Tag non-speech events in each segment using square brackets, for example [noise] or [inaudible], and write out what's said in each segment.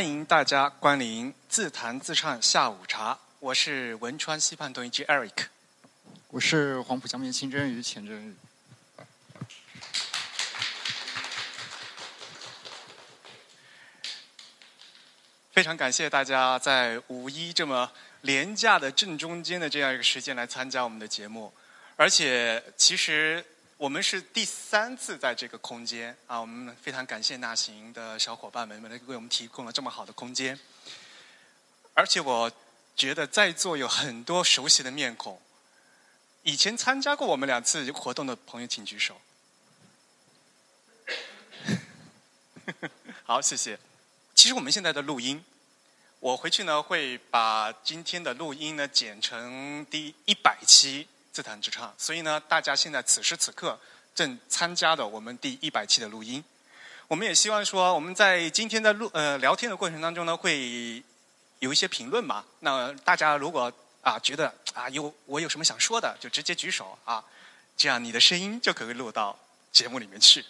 欢迎大家光临自弹自唱下午茶。我是汶川西畔段一居 Eric，我是黄浦江边清蒸鱼钱真鱼。非常感谢大家在五一这么廉价的正中间的这样一个时间来参加我们的节目，而且其实我们是第三次在这个空间啊，我们非常感谢纳行的小伙伴们们为我们提供了这么好的空间，而且我觉得在座有很多熟悉的面孔，以前参加过我们两次活动的朋友请举手。[laughs] 好，谢谢。其实我们现在的录音，我回去呢会把今天的录音呢剪成第一百期自弹自唱，所以呢，大家现在此时此刻正参加的我们第一百期的录音。我们也希望说，我们在今天的录呃聊天的过程当中呢，会有一些评论嘛。那大家如果啊觉得啊有我有什么想说的，就直接举手啊，这样你的声音就可以录到节目里面去。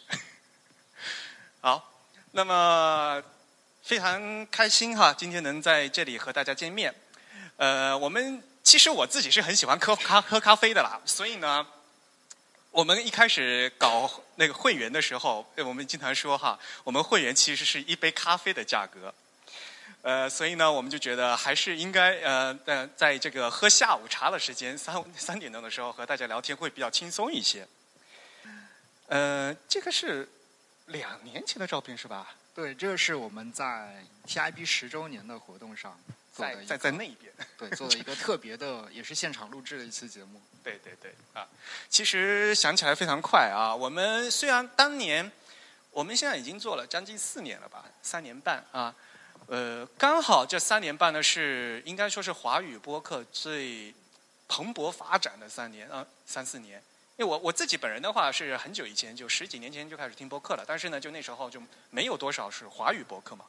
[laughs] 好，那么。非常开心哈，今天能在这里和大家见面。呃，我们其实我自己是很喜欢喝咖喝咖啡的啦，所以呢，我们一开始搞那个会员的时候，我们经常说哈，我们会员其实是一杯咖啡的价格。呃，所以呢，我们就觉得还是应该呃在在这个喝下午茶的时间三三点钟的时候和大家聊天会比较轻松一些。呃，这个是两年前的照片是吧？对，这个是我们在 TIB 十周年的活动上做的，在在那边，对，做了一个特别的，也是现场录制的一期节目。[laughs] 对对对，啊，其实想起来非常快啊。我们虽然当年，我们现在已经做了将近四年了吧，三年半啊，呃，刚好这三年半呢是应该说是华语播客最蓬勃发展的三年啊，三四年。因为我我自己本人的话是很久以前就十几年前就开始听播客了，但是呢，就那时候就没有多少是华语播客嘛。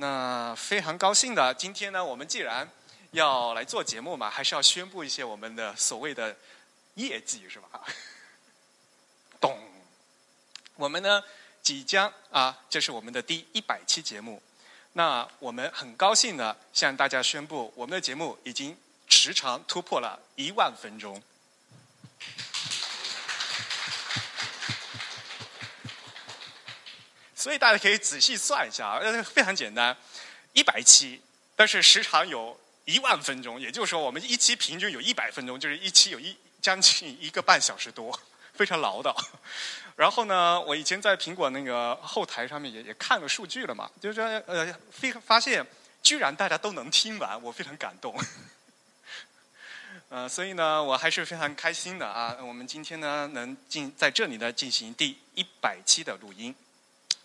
那非常高兴的，今天呢，我们既然要来做节目嘛，还是要宣布一些我们的所谓的业绩，是吧？[laughs] 懂。我们呢即将啊，这是我们的第一百期节目。那我们很高兴的向大家宣布，我们的节目已经时长突破了一万分钟。所以大家可以仔细算一下啊，非常简单，一百期，但是时长有一万分钟，也就是说我们一期平均有一百分钟，就是一期有一将近一个半小时多，[laughs] 非常唠叨。然后呢，我以前在苹果那个后台上面也也看了数据了嘛，就是说呃，非发现居然大家都能听完，我非常感动。[laughs] 呃，所以呢，我还是非常开心的啊。我们今天呢，能进在这里呢进行第一百期的录音。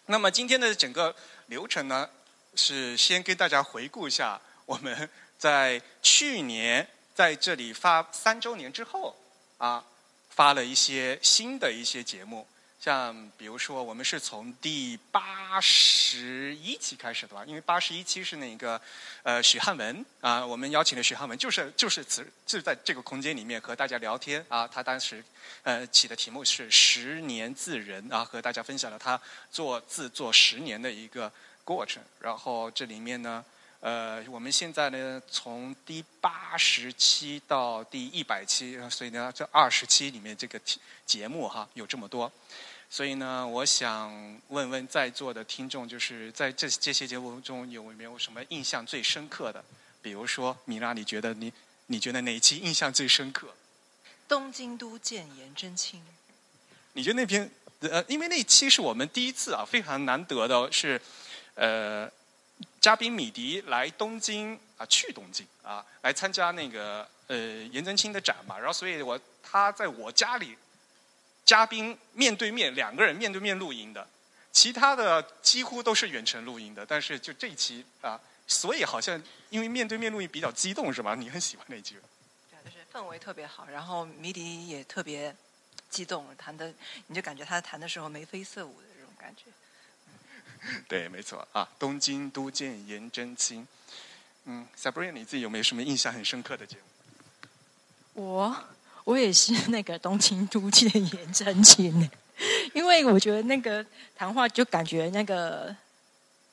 那么今天的整个流程呢，是先跟大家回顾一下我们在去年在这里发三周年之后啊，发了一些新的一些节目。像比如说，我们是从第八十一期开始的吧？因为八十一期是那个呃许汉文啊，我们邀请的许汉文，就是就是此就在这个空间里面和大家聊天啊。他当时呃起的题目是“十年自人”啊，和大家分享了他做字做十年的一个过程。然后这里面呢，呃，我们现在呢从第八十期到第一百期，所以呢这二十期里面这个节节目哈有这么多。所以呢，我想问问在座的听众，就是在这这些节目中有没有什么印象最深刻的？比如说，米拉，你觉得你你觉得哪一期印象最深刻？东京都见颜真卿。你觉得那篇呃，因为那期是我们第一次啊，非常难得的是，呃，嘉宾米迪来东京啊，去东京啊，来参加那个呃颜真卿的展嘛，然后所以我他在我家里。嘉宾面对面，两个人面对面录音的，其他的几乎都是远程录音的。但是就这一期啊，所以好像因为面对面录音比较激动，是吧？你很喜欢那句。对，就是氛围特别好，然后迷笛也特别激动，弹的你就感觉他弹的时候眉飞色舞的这种感觉。[laughs] 对，没错啊，东京都见颜真卿。嗯，Sabrina，你自己有没有什么印象很深刻的节目？我。我也是 [laughs] 那个东京都见颜真卿呢，[laughs] 因为我觉得那个谈话就感觉那个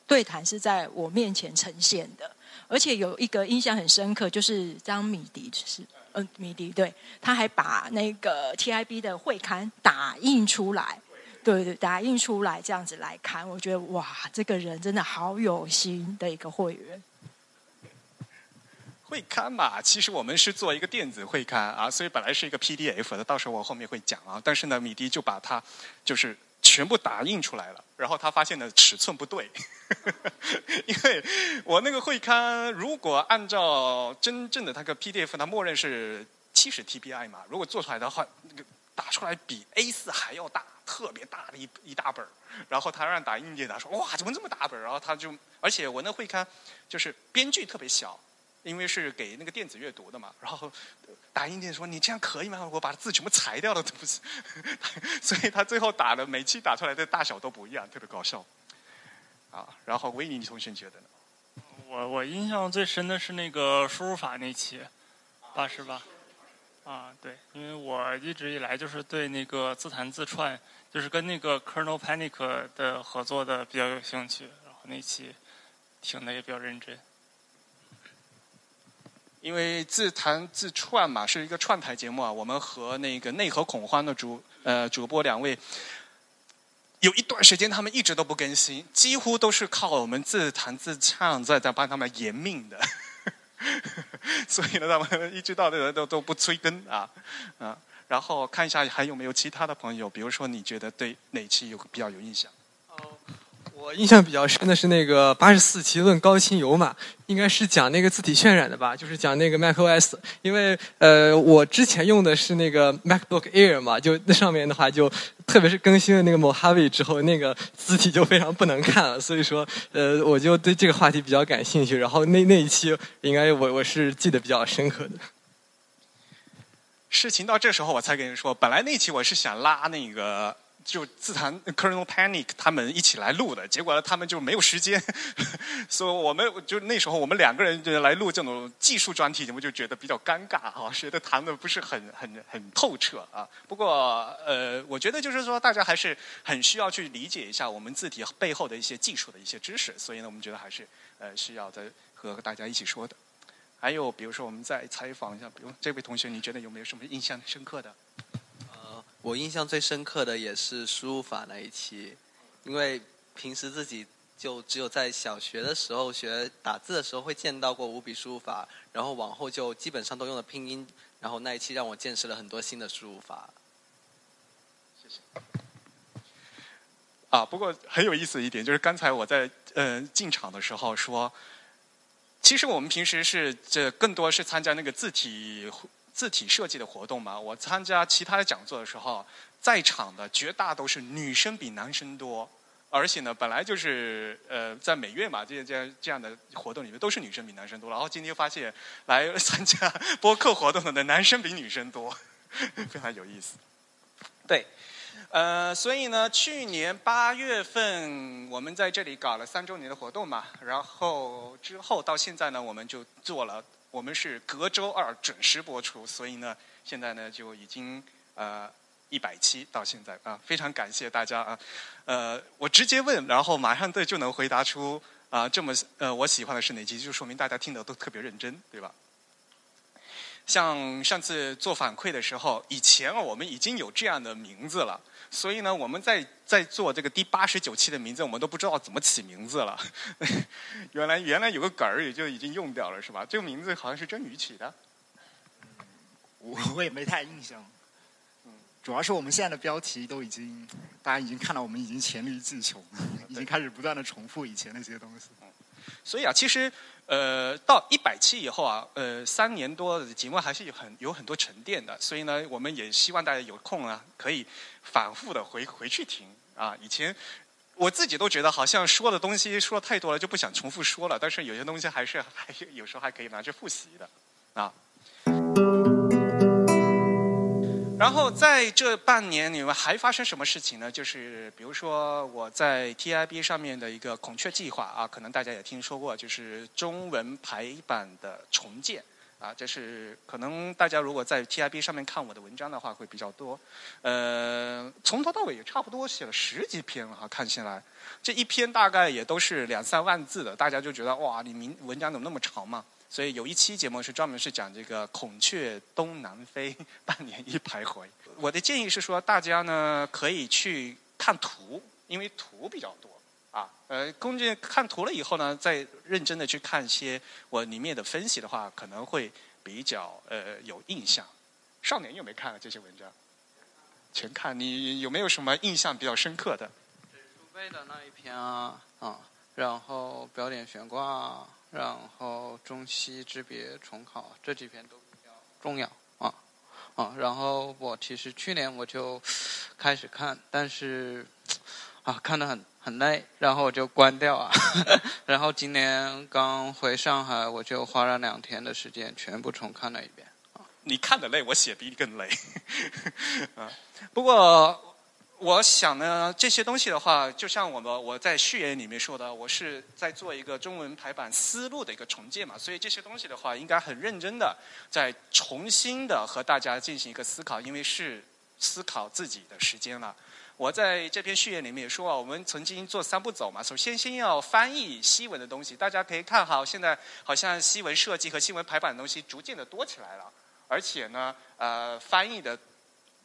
对谈是在我面前呈现的，而且有一个印象很深刻，就是张米迪是嗯米迪对，他还把那个 TIB 的会刊打印出来，对对，打印出来这样子来看，我觉得哇，这个人真的好有心的一个会员。会刊嘛，其实我们是做一个电子会刊啊，所以本来是一个 PDF 的，到时候我后面会讲啊。但是呢，米迪就把它就是全部打印出来了，然后他发现呢尺寸不对，[laughs] 因为我那个会刊如果按照真正的那个 PDF，它默认是七十 TBI 嘛，如果做出来的话，那个打出来比 A 四还要大，特别大的一一大本儿。然后他让打印店他说哇，怎么这么大本儿？然后他就，而且我那会刊就是编剧特别小。因为是给那个电子阅读的嘛，然后打印店说你这样可以吗？我把字全部裁掉了，都不是。所以他最后打的每期打出来的大小都不一样，特别搞笑。啊，然后维尼同学觉得呢？我我印象最深的是那个输入法那期，八十八。啊，对，因为我一直以来就是对那个自弹自串，就是跟那个 Kernel Panic 的合作的比较有兴趣，然后那期听的也比较认真。因为自弹自串嘛，是一个串台节目啊。我们和那个内核恐慌的主呃主播两位，有一段时间他们一直都不更新，几乎都是靠我们自弹自唱在在帮他们延命的。[laughs] 所以呢，他们一直到这个都都不催更啊啊。然后看一下还有没有其他的朋友，比如说你觉得对哪期有比较有印象？哦我印象比较深的是那个八十四期论高清有码，应该是讲那个字体渲染的吧，就是讲那个 macOS。因为呃，我之前用的是那个 MacBook Air 嘛，就那上面的话，就特别是更新了那个 Mojave 之后，那个字体就非常不能看了。所以说，呃，我就对这个话题比较感兴趣。然后那那一期，应该我我是记得比较深刻的。事情到这时候我才跟你说，本来那期我是想拉那个。就自弹 Kernel Panic 他们一起来录的，结果，他们就没有时间，[laughs] 所以我们就那时候我们两个人就来录这种技术专题节目，就觉得比较尴尬啊，觉得谈的不是很很很透彻啊。不过呃，我觉得就是说，大家还是很需要去理解一下我们字体背后的一些技术的一些知识，所以呢，我们觉得还是呃需要在和大家一起说的。还有比如说，我们再采访一下，比如这位同学，你觉得有没有什么印象深刻的？呃我印象最深刻的也是输入法那一期，因为平时自己就只有在小学的时候学打字的时候会见到过五笔输入法，然后往后就基本上都用的拼音，然后那一期让我见识了很多新的输入法。谢谢。啊，不过很有意思一点就是刚才我在呃进场的时候说，其实我们平时是这更多是参加那个字体。字体设计的活动嘛，我参加其他的讲座的时候，在场的绝大都是女生比男生多，而且呢，本来就是呃，在美院嘛，这些这样这样的活动里面都是女生比男生多，然后今天发现来参加播客活动的男生比女生多，非常有意思。对，呃，所以呢，去年八月份我们在这里搞了三周年的活动嘛，然后之后到现在呢，我们就做了。我们是隔周二准时播出，所以呢，现在呢就已经呃一百期到现在啊，非常感谢大家啊，呃，我直接问，然后马上对就能回答出啊这么呃我喜欢的是哪集，就说明大家听的都特别认真，对吧？像上次做反馈的时候，以前我们已经有这样的名字了。所以呢，我们在在做这个第八十九期的名字，我们都不知道怎么起名字了。[laughs] 原来原来有个梗儿，也就已经用掉了，是吧？这个名字好像是真宇起的。我我也没太印象。嗯，主要是我们现在的标题都已经，大家已经看到我们已经黔驴技穷，已经开始不断的重复以前那些东西。所以啊，其实。呃，到一百期以后啊，呃，三年多的节目还是有很有很多沉淀的，所以呢，我们也希望大家有空啊，可以反复的回回去听啊。以前我自己都觉得好像说的东西说的太多了，就不想重复说了，但是有些东西还是还有时候还可以拿去复习的啊。然后在这半年，你们还发生什么事情呢？就是比如说我在 TIB 上面的一个孔雀计划啊，可能大家也听说过，就是中文排版的重建啊，这是可能大家如果在 TIB 上面看我的文章的话会比较多。呃，从头到尾也差不多写了十几篇了哈，看起来这一篇大概也都是两三万字的，大家就觉得哇，你明文章怎么那么长嘛？所以有一期节目是专门是讲这个孔雀东南飞，[laughs] 半年一徘徊。我的建议是说，大家呢可以去看图，因为图比较多。啊，呃，工具看图了以后呢，再认真的去看一些我里面的分析的话，可能会比较呃有印象。少年有没有看了这些文章？全看。你有没有什么印象比较深刻的？书背的那一篇啊，啊，然后标点悬挂，然后中西之别重考这几篇都比较重要啊啊。然后我其实去年我就开始看，但是啊，看得很。很累，然后我就关掉啊。[laughs] 然后今年刚回上海，我就花了两天的时间全部重看了一遍。你看的累，我写比你更累。[laughs] 啊，不过我想呢，这些东西的话，就像我们我在序言里面说的，我是在做一个中文排版思路的一个重建嘛，所以这些东西的话，应该很认真的在重新的和大家进行一个思考，因为是思考自己的时间了。我在这篇序言里面也说啊，我们曾经做三步走嘛。首先，先要翻译西文的东西。大家可以看好，现在好像西文设计和新闻排版的东西逐渐的多起来了。而且呢，呃，翻译的，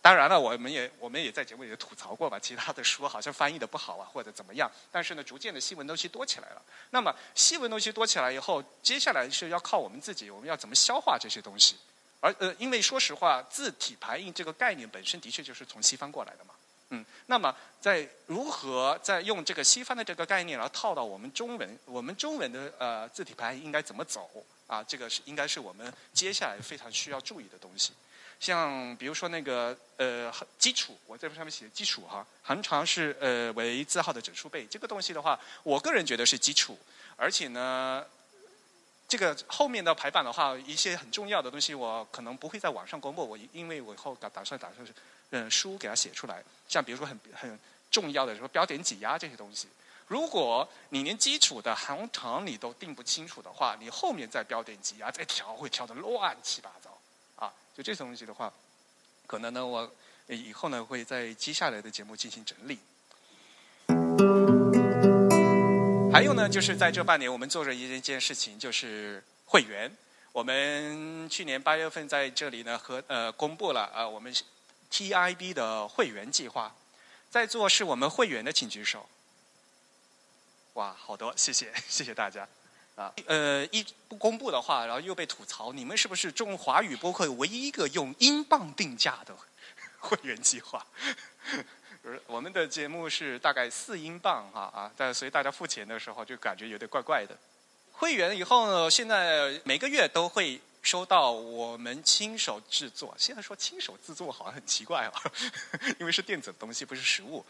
当然了，我们也我们也在节目里吐槽过吧，其他的书好像翻译的不好啊，或者怎么样。但是呢，逐渐的西文东西多起来了。那么，西文东西多起来以后，接下来是要靠我们自己，我们要怎么消化这些东西？而呃，因为说实话，字体排印这个概念本身的确就是从西方过来的嘛。嗯，那么在如何在用这个西方的这个概念来套到我们中文，我们中文的呃字体排应该怎么走啊？这个是应该是我们接下来非常需要注意的东西。像比如说那个呃基础，我这上面写基础哈，横长是呃为字号的整数倍，这个东西的话，我个人觉得是基础，而且呢，这个后面的排版的话，一些很重要的东西我可能不会在网上公布，我因为我以后打打算打算是。嗯，书给它写出来，像比如说很很重要的什么标点挤压这些东西，如果你连基础的行长你都定不清楚的话，你后面再标点挤压再调会调的乱七八糟，就这些东西的话，可能呢我以后呢会在接下来的节目进行整理。还有呢，就是在这半年我们做着一件事情，就是会员。我们去年八月份在这里呢和呃公布了啊我们。TIB 的会员计划，在座是我们会员的，请举手。哇，好多，谢谢，谢谢大家。啊，呃，一不公布的话，然后又被吐槽，你们是不是中华语播客唯一一个用英镑定价的会员计划？[laughs] 我们的节目是大概四英镑哈啊，但所以大家付钱的时候就感觉有点怪怪的。会员以后呢，现在每个月都会。收到我们亲手制作，现在说亲手制作好像很奇怪啊，[laughs] 因为是电子的东西，不是实物。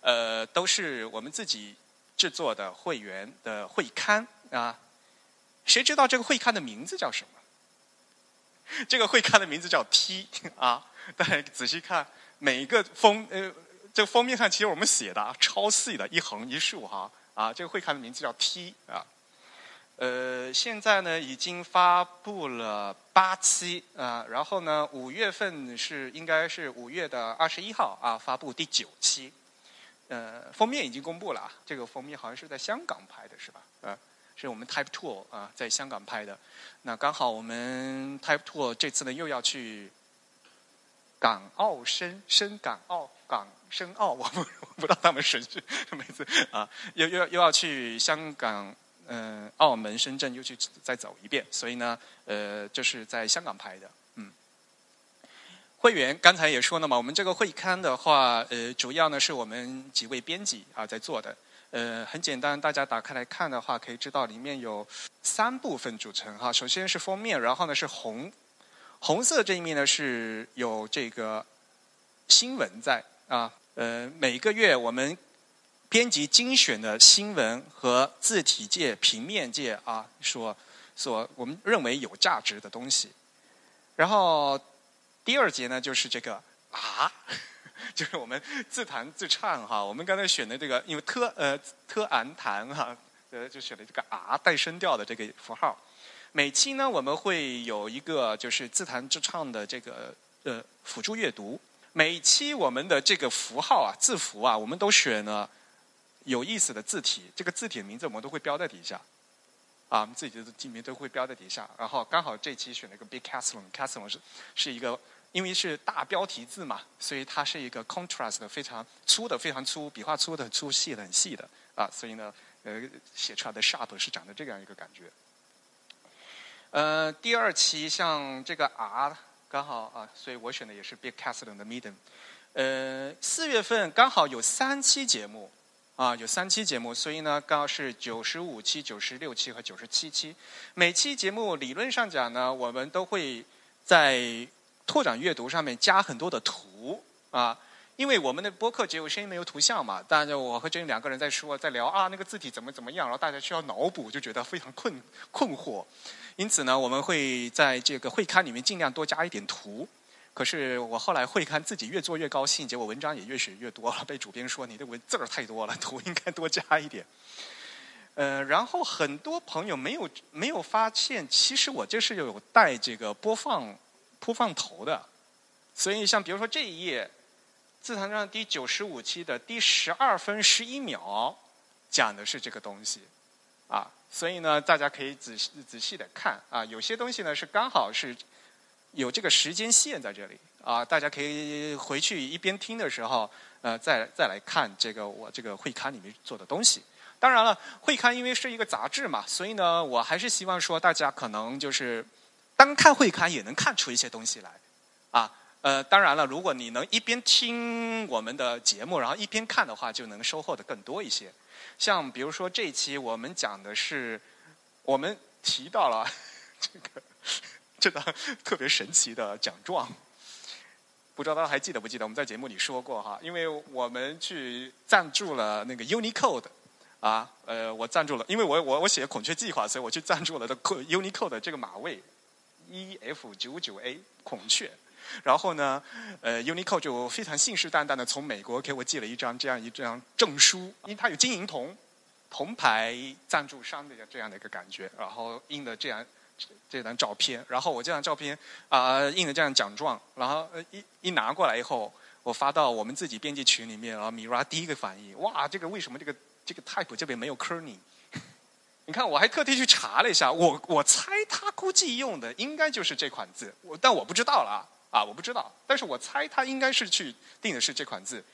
呃，都是我们自己制作的会员的会刊啊。谁知道这个会刊的名字叫什么？这个会刊的名字叫 T 啊。大家仔细看，每一个封呃，这个封面上其实我们写的超细的，一横一竖哈啊。这个会刊的名字叫 T 啊。呃，现在呢已经发布了八期啊，然后呢五月份是应该是五月的二十一号啊发布第九期，呃封面已经公布了啊，这个封面好像是在香港拍的是吧？呃，是我们 Type Two 啊在香港拍的，那刚好我们 Type Two 这次呢又要去港澳深深港澳港深澳，我 [laughs] 不我不知道他们顺序每次啊又又又要去香港。嗯，澳门、深圳又去再走一遍，所以呢，呃，就是在香港拍的。嗯，会员刚才也说了嘛，我们这个会刊的话，呃，主要呢是我们几位编辑啊在做的。呃，很简单，大家打开来看的话，可以知道里面有三部分组成哈。首先是封面，然后呢是红，红色这一面呢是有这个新闻在啊。呃，每个月我们。编辑精选的新闻和字体界、平面界啊，所所我们认为有价值的东西。然后第二节呢，就是这个啊，[laughs] 就是我们自弹自唱哈。我们刚才选的这个，因为特呃特安弹哈，呃就选了这个啊带声调的这个符号。每期呢，我们会有一个就是自弹自唱的这个呃辅助阅读。每期我们的这个符号啊、字符啊，我们都选了有意思的字体。这个字体的名字我们都会标在底下，啊，我们自己的字名都会标在底下。然后刚好这期选了一个 Big Castle，Castle 是是一个，因为是大标题字嘛，所以它是一个 contrast 非常粗的、非常粗，笔画粗的、粗细的、很细的啊，所以呢，呃，写出来的 sharp 是长得这样一个感觉。呃，第二期像这个 R 刚好啊，所以我选的也是 Big Castle 的 Medium。呃，四月份刚好有三期节目，啊，有三期节目，所以呢，刚好是九十五期、九十六期和九十七期。每期节目理论上讲呢，我们都会在拓展阅读上面加很多的图啊。因为我们的播客只有声音没有图像嘛，但是我和真两个人在说在聊啊，那个字体怎么怎么样，然后大家需要脑补，就觉得非常困困惑。因此呢，我们会在这个会刊里面尽量多加一点图。可是我后来会刊自己越做越高兴，结果文章也越写越多了。被主编说你的文字儿太多了，图应该多加一点。呃，然后很多朋友没有没有发现，其实我这是有带这个播放播放头的。所以像比如说这一页。自弹上第九十五期的第十二分十一秒，讲的是这个东西，啊，所以呢，大家可以仔细仔细的看啊，有些东西呢是刚好是有这个时间线在这里啊，大家可以回去一边听的时候，呃，再再来看这个我这个会刊里面做的东西。当然了，会刊因为是一个杂志嘛，所以呢，我还是希望说大家可能就是单看会刊也能看出一些东西来，啊。呃，当然了，如果你能一边听我们的节目，然后一边看的话，就能收获的更多一些。像比如说这一期我们讲的是，我们提到了 [laughs] 这个这个特别神奇的奖状，不知道大家还记得不记得？我们在节目里说过哈，因为我们去赞助了那个 Unicode 啊，呃，我赞助了，因为我我我写孔雀计划，所以我去赞助了的 Unicode 这个马位 EF 九九 A 孔雀。然后呢，呃，Uniqlo 就非常信誓旦旦的从美国给我寄了一张这样一张证书，因为它有金银铜铜牌赞助商的这样的一个感觉，然后印的这样这张照片，然后我这张照片啊印的这样奖状，然后一一拿过来以后，我发到我们自己编辑群里面，然后 Mira 第一个反应，哇，这个为什么这个这个 type 这边没有 kerning？你看，我还特地去查了一下，我我猜他估计用的应该就是这款字，我但我不知道了。啊啊，我不知道，但是我猜他应该是去定的是这款字，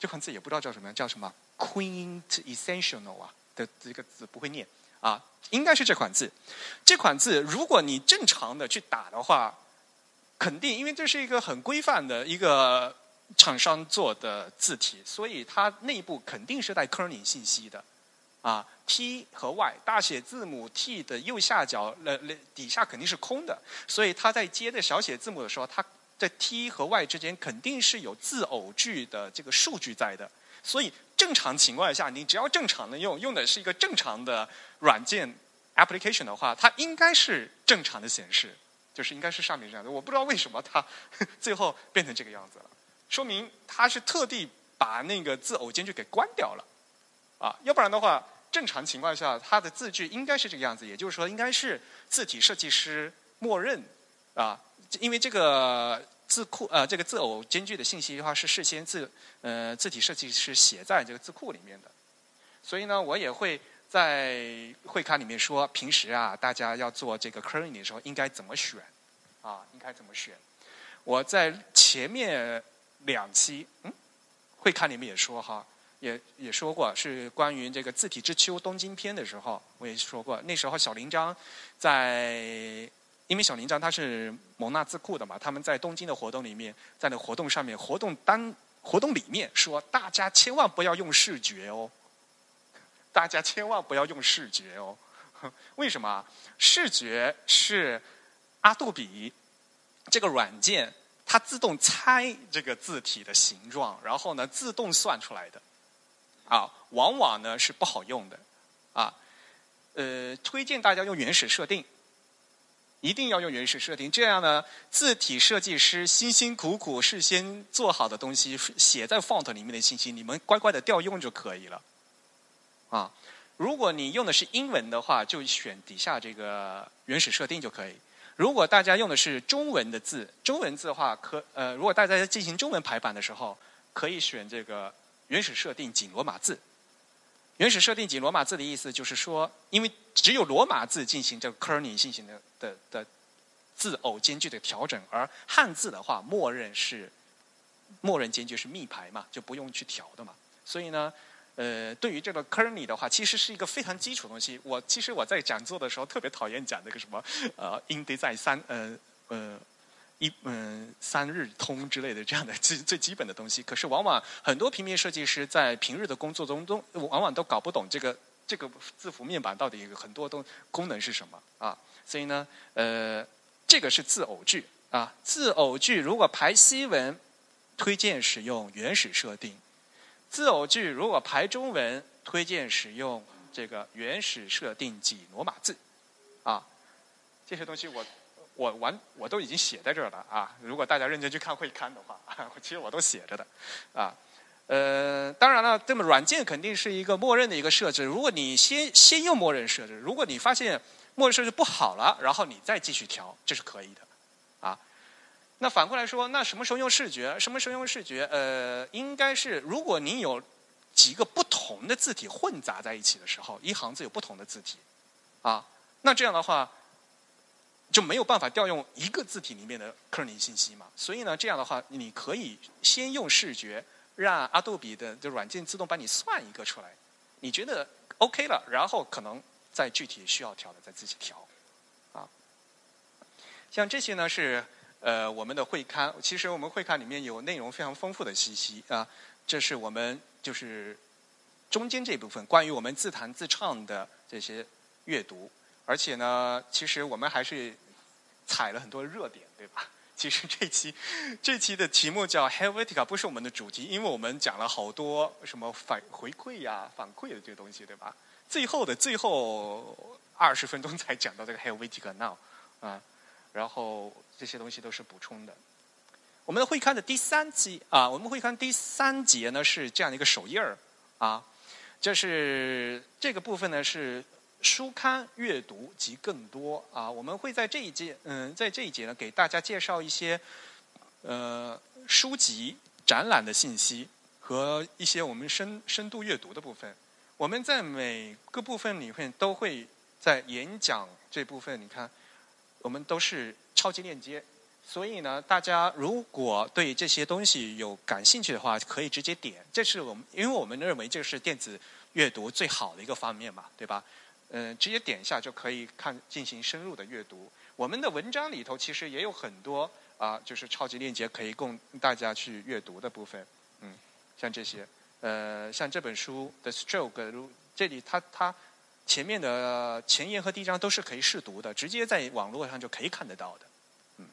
这款字也不知道叫什么，叫什么 “quintessential” 啊的这个字不会念啊，应该是这款字。这款字如果你正常的去打的话，肯定因为这是一个很规范的一个厂商做的字体，所以它内部肯定是带 kerning 信息的。啊，T 和 Y 大写字母 T 的右下角，呃，底下肯定是空的，所以它在接的小写字母的时候，它在 T 和 Y 之间肯定是有字偶句的这个数据在的。所以正常情况下，你只要正常的用，用的是一个正常的软件 application 的话，它应该是正常的显示，就是应该是上面这样的。我不知道为什么它 [laughs] 最后变成这个样子了，说明它是特地把那个字偶间距给关掉了。啊，要不然的话，正常情况下，它的字距应该是这个样子，也就是说，应该是字体设计师默认啊，因为这个字库呃，这个字偶间距的信息的话是事先字呃字体设计师写在这个字库里面的，所以呢，我也会在会刊里面说，平时啊，大家要做这个 kerning 的时候应该怎么选啊，应该怎么选？我在前面两期嗯会刊里面也说哈。也也说过是关于这个字体之秋东京篇的时候，我也说过那时候小林章在，因为小林章他是蒙纳字库的嘛，他们在东京的活动里面，在那活动上面活动单活动里面说，大家千万不要用视觉哦，大家千万不要用视觉哦，[laughs] 为什么？视觉是阿杜比这个软件它自动猜这个字体的形状，然后呢自动算出来的。啊，往往呢是不好用的，啊，呃，推荐大家用原始设定，一定要用原始设定，这样呢，字体设计师辛辛苦苦事先做好的东西，写在 font 里面的信息，你们乖乖的调用就可以了，啊，如果你用的是英文的话，就选底下这个原始设定就可以。如果大家用的是中文的字，中文字的话，可呃，如果大家在进行中文排版的时候，可以选这个原始设定紧罗马字。原始设定紧罗马字的意思就是说，因为只有罗马字进行这个 kerning 进行的的的字偶间距的调整，而汉字的话，默认是默认间距是密排嘛，就不用去调的嘛。所以呢，呃，对于这个 kerning 的话，其实是一个非常基础的东西。我其实我在讲座的时候特别讨厌讲那个什么呃 InDesign 三呃呃。一嗯，三日通之类的这样的最最基本的东西，可是往往很多平面设计师在平日的工作中都往往都搞不懂这个这个字符面板到底很多东功能是什么啊？所以呢，呃，这个是字偶句啊，字偶句如果排西文，推荐使用原始设定；字偶句如果排中文，推荐使用这个原始设定几罗马字啊。这些东西我。我完，我都已经写在这儿了啊！如果大家认真去看会刊的话，[laughs] 其实我都写着的，啊，呃，当然了，这么软件肯定是一个默认的一个设置。如果你先先用默认设置，如果你发现默认设置不好了，然后你再继续调，这是可以的，啊。那反过来说，那什么时候用视觉？什么时候用视觉？呃，应该是如果你有几个不同的字体混杂在一起的时候，一行字有不同的字体，啊，那这样的话。就没有办法调用一个字体里面的克林信息嘛？所以呢，这样的话，你可以先用视觉，让阿杜比的这软件自动帮你算一个出来。你觉得 OK 了，然后可能再具体需要调的再自己调。啊，像这些呢是呃我们的会刊，其实我们会刊里面有内容非常丰富的信息啊。这是我们就是中间这部分关于我们自弹自唱的这些阅读。而且呢，其实我们还是踩了很多热点，对吧？[laughs] 其实这期这期的题目叫 Helvetica，不是我们的主题，因为我们讲了好多什么反回馈呀、反馈的这个东西，对吧？最后的最后二十分钟才讲到这个 Helvetica Now 啊，然后这些东西都是补充的。我们的会看的第三期啊，我们会看第三节呢是这样的一个首页儿啊，就是这个部分呢是。书刊阅读及更多啊，我们会在这一节，嗯，在这一节呢，给大家介绍一些呃书籍、展览的信息和一些我们深深度阅读的部分。我们在每个部分里面都会在演讲这部分，你看，我们都是超级链接，所以呢，大家如果对这些东西有感兴趣的话，可以直接点。这是我们，因为我们认为这是电子阅读最好的一个方面嘛，对吧？嗯，直接点一下就可以看进行深入的阅读。我们的文章里头其实也有很多啊，就是超级链接可以供大家去阅读的部分。嗯，像这些，呃，像这本书的 Stroke，如这里它它前面的前言和第一章都是可以试读的，直接在网络上就可以看得到的。嗯，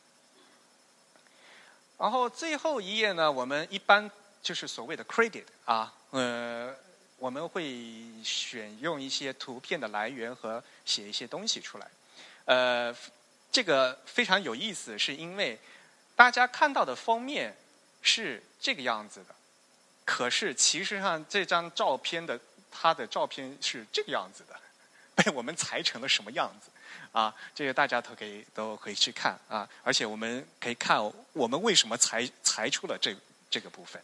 然后最后一页呢，我们一般就是所谓的 credit 啊，呃。我们会选用一些图片的来源和写一些东西出来，呃，这个非常有意思，是因为大家看到的封面是这个样子的，可是其实上这张照片的它的照片是这个样子的，[laughs] 被我们裁成了什么样子啊？这个大家都可以都可以去看啊，而且我们可以看我们为什么裁裁出了这这个部分。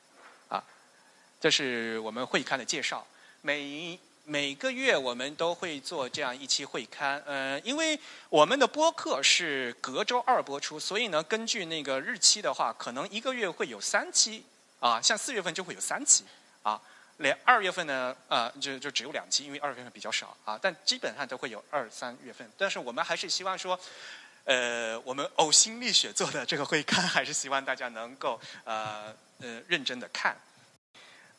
这是我们会刊的介绍。每每个月我们都会做这样一期会刊。呃，因为我们的播客是隔周二播出，所以呢，根据那个日期的话，可能一个月会有三期。啊，像四月份就会有三期。啊，连二月份呢，呃，就就只有两期，因为二月份比较少。啊，但基本上都会有二三月份。但是我们还是希望说，呃，我们呕心沥血做的这个会刊，还是希望大家能够呃呃认真的看。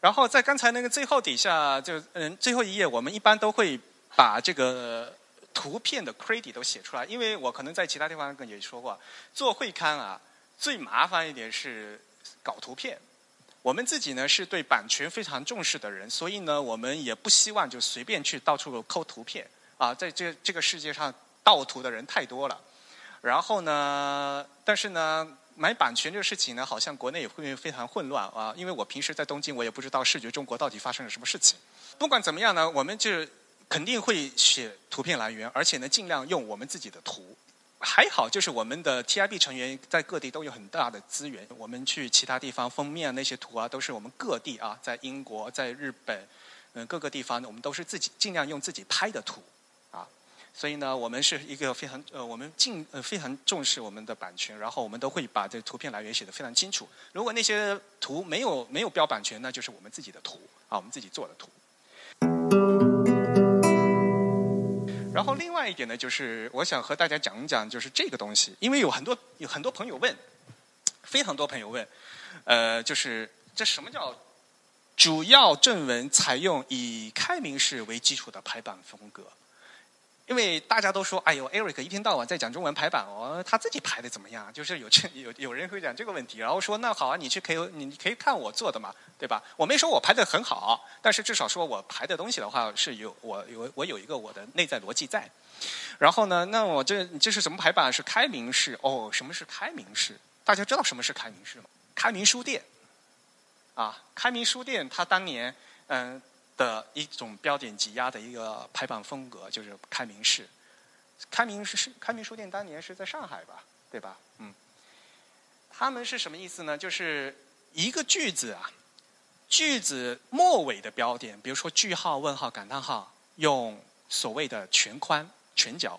然后在刚才那个最后底下，就嗯最后一页，我们一般都会把这个图片的 credit 都写出来，因为我可能在其他地方跟也说过，做会刊啊最麻烦一点是搞图片。我们自己呢是对版权非常重视的人，所以呢我们也不希望就随便去到处抠图片啊，在这这个世界上盗图的人太多了。然后呢，但是呢。买版权这个事情呢，好像国内也会非常混乱啊。因为我平时在东京，我也不知道视觉中国到底发生了什么事情。不管怎么样呢，我们就肯定会写图片来源，而且呢，尽量用我们自己的图。还好，就是我们的 TIB 成员在各地都有很大的资源。我们去其他地方封面那些图啊，都是我们各地啊，在英国、在日本，嗯，各个地方我们都是自己尽量用自己拍的图，所以呢，我们是一个非常呃，我们尽呃非常重视我们的版权，然后我们都会把这图片来源写得非常清楚。如果那些图没有没有标版权，那就是我们自己的图啊，我们自己做的图。然后另外一点呢，就是我想和大家讲一讲，就是这个东西，因为有很多有很多朋友问，非常多朋友问，呃，就是这什么叫主要正文采用以开明式为基础的排版风格？因为大家都说，哎呦，Eric 一天到晚在讲中文排版哦，他自己排的怎么样？就是有这 [laughs] 有有人会讲这个问题，然后说，那好啊，你去可以你可以看我做的嘛，对吧？我没说我排的很好，但是至少说我排的东西的话是有我有我有一个我的内在逻辑在。然后呢，那我这这是什么排版？是开明式哦？什么是开明式？大家知道什么是开明式吗？开明书店啊，开明书店，它当年嗯。的一种标点挤压的一个排版风格，就是开明式。开明是开明书店当年是在上海吧，对吧？嗯，他们是什么意思呢？就是一个句子啊，句子末尾的标点，比如说句号、问号、感叹号，用所谓的全宽、全角；